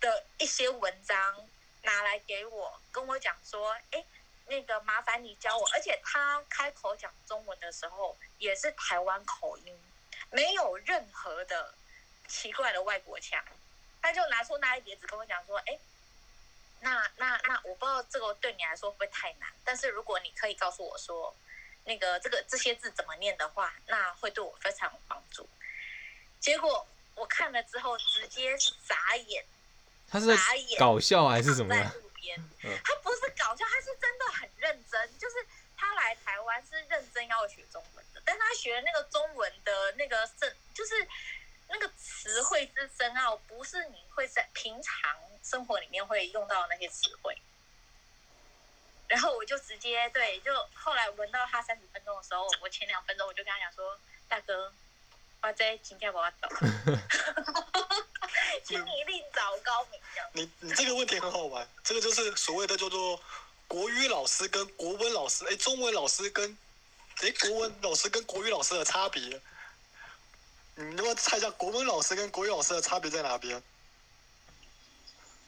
的一些文章拿来给我，跟我讲说：“哎，那个麻烦你教我。而且他开口讲中文的时候也是台湾口音，没有任何的奇怪的外国腔。他就拿出那一叠纸跟我讲说：“哎，那那那我不知道这个对你来说会不会太难，但是如果你可以告诉我说，那个这个这些字怎么念的话，那会对我非常有帮助。”结果我看了之后直接傻眼。他是搞笑还是什么？在路边，他不是搞笑，他是真的很认真。就是他来台湾是认真要学中文的，但他学那个中文的那个深，就是那个词汇之深奥，不是你会在平常生活里面会用到那些词汇。然后我就直接对，就后来闻到他三十分钟的时候，我前两分钟我就跟他讲说：“大哥，我在新加坡走。”请你另找高明。你你这个问题很好玩，这个就是所谓的叫做国语老师跟国文老师，哎，中文老师跟哎国文老师跟国语老师的差别。你能不能猜一下国文老师跟国语老师的差别在哪边？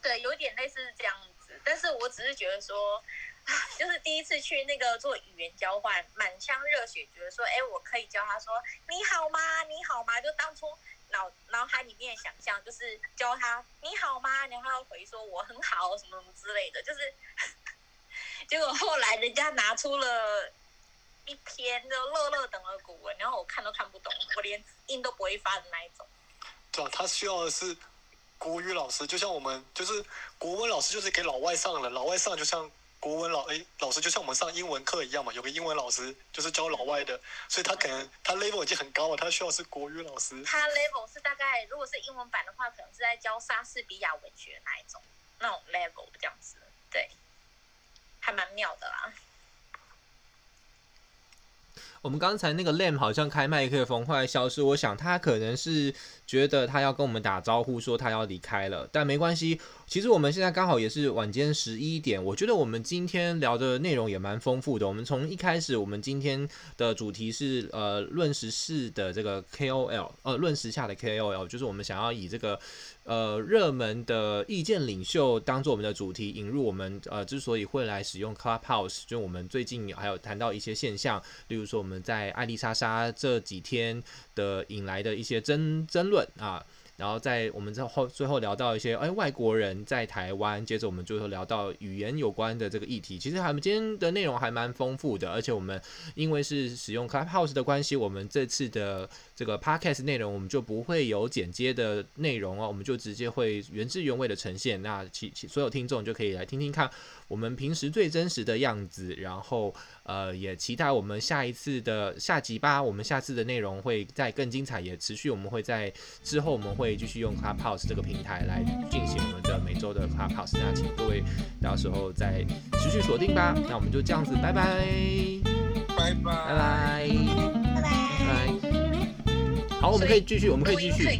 对，有点类似这样子，但是我只是觉得说，就是第一次去那个做语言交换，满腔热血，觉得说，哎，我可以教他说你好吗？你好吗？就当初。脑脑海里面想象就是教他你好吗？然后他回说我很好什么什么之类的，就是 结果后来人家拿出了一篇就乐乐等的古文，然后我看都看不懂，我连音都不会发的那一种。对啊，他需要的是国语老师，就像我们就是国文老师，就是给老外上的，老外上就像。国文老诶，老师就像我们上英文课一样嘛，有个英文老师就是教老外的，所以他可能他 level 已经很高了，他需要是国语老师。他 level 是大概，如果是英文版的话，可能是在教莎士比亚文学那一种那种 level 这样子，对，还蛮妙的啦。我们刚才那个 Lam 好像开麦克风，后来消失。我想他可能是觉得他要跟我们打招呼，说他要离开了，但没关系。其实我们现在刚好也是晚间十一点，我觉得我们今天聊的内容也蛮丰富的。我们从一开始，我们今天的主题是呃论时事的这个 KOL，呃论时下的 KOL，就是我们想要以这个。呃，热门的意见领袖当做我们的主题引入我们呃，之所以会来使用 Clubhouse，就我们最近还有谈到一些现象，例如说我们在爱丽莎莎这几天的引来的一些争争论啊。然后在我们之后最后聊到一些哎外国人在台湾，接着我们最后聊到语言有关的这个议题。其实我们今天的内容还蛮丰富的，而且我们因为是使用 Clubhouse 的关系，我们这次的这个 Podcast 内容我们就不会有剪接的内容哦，我们就直接会原汁原味的呈现。那其其所有听众就可以来听听看我们平时最真实的样子，然后。呃，也期待我们下一次的下集吧。我们下次的内容会再更精彩，也持续。我们会在之后，我们会继续用 Clubhouse 这个平台来进行我们的每周的 Clubhouse。那请各位到时候再持续锁定吧。那我们就这样子，拜拜，拜拜，拜拜拜，拜拜。好，我们可以继续，我们可以继续。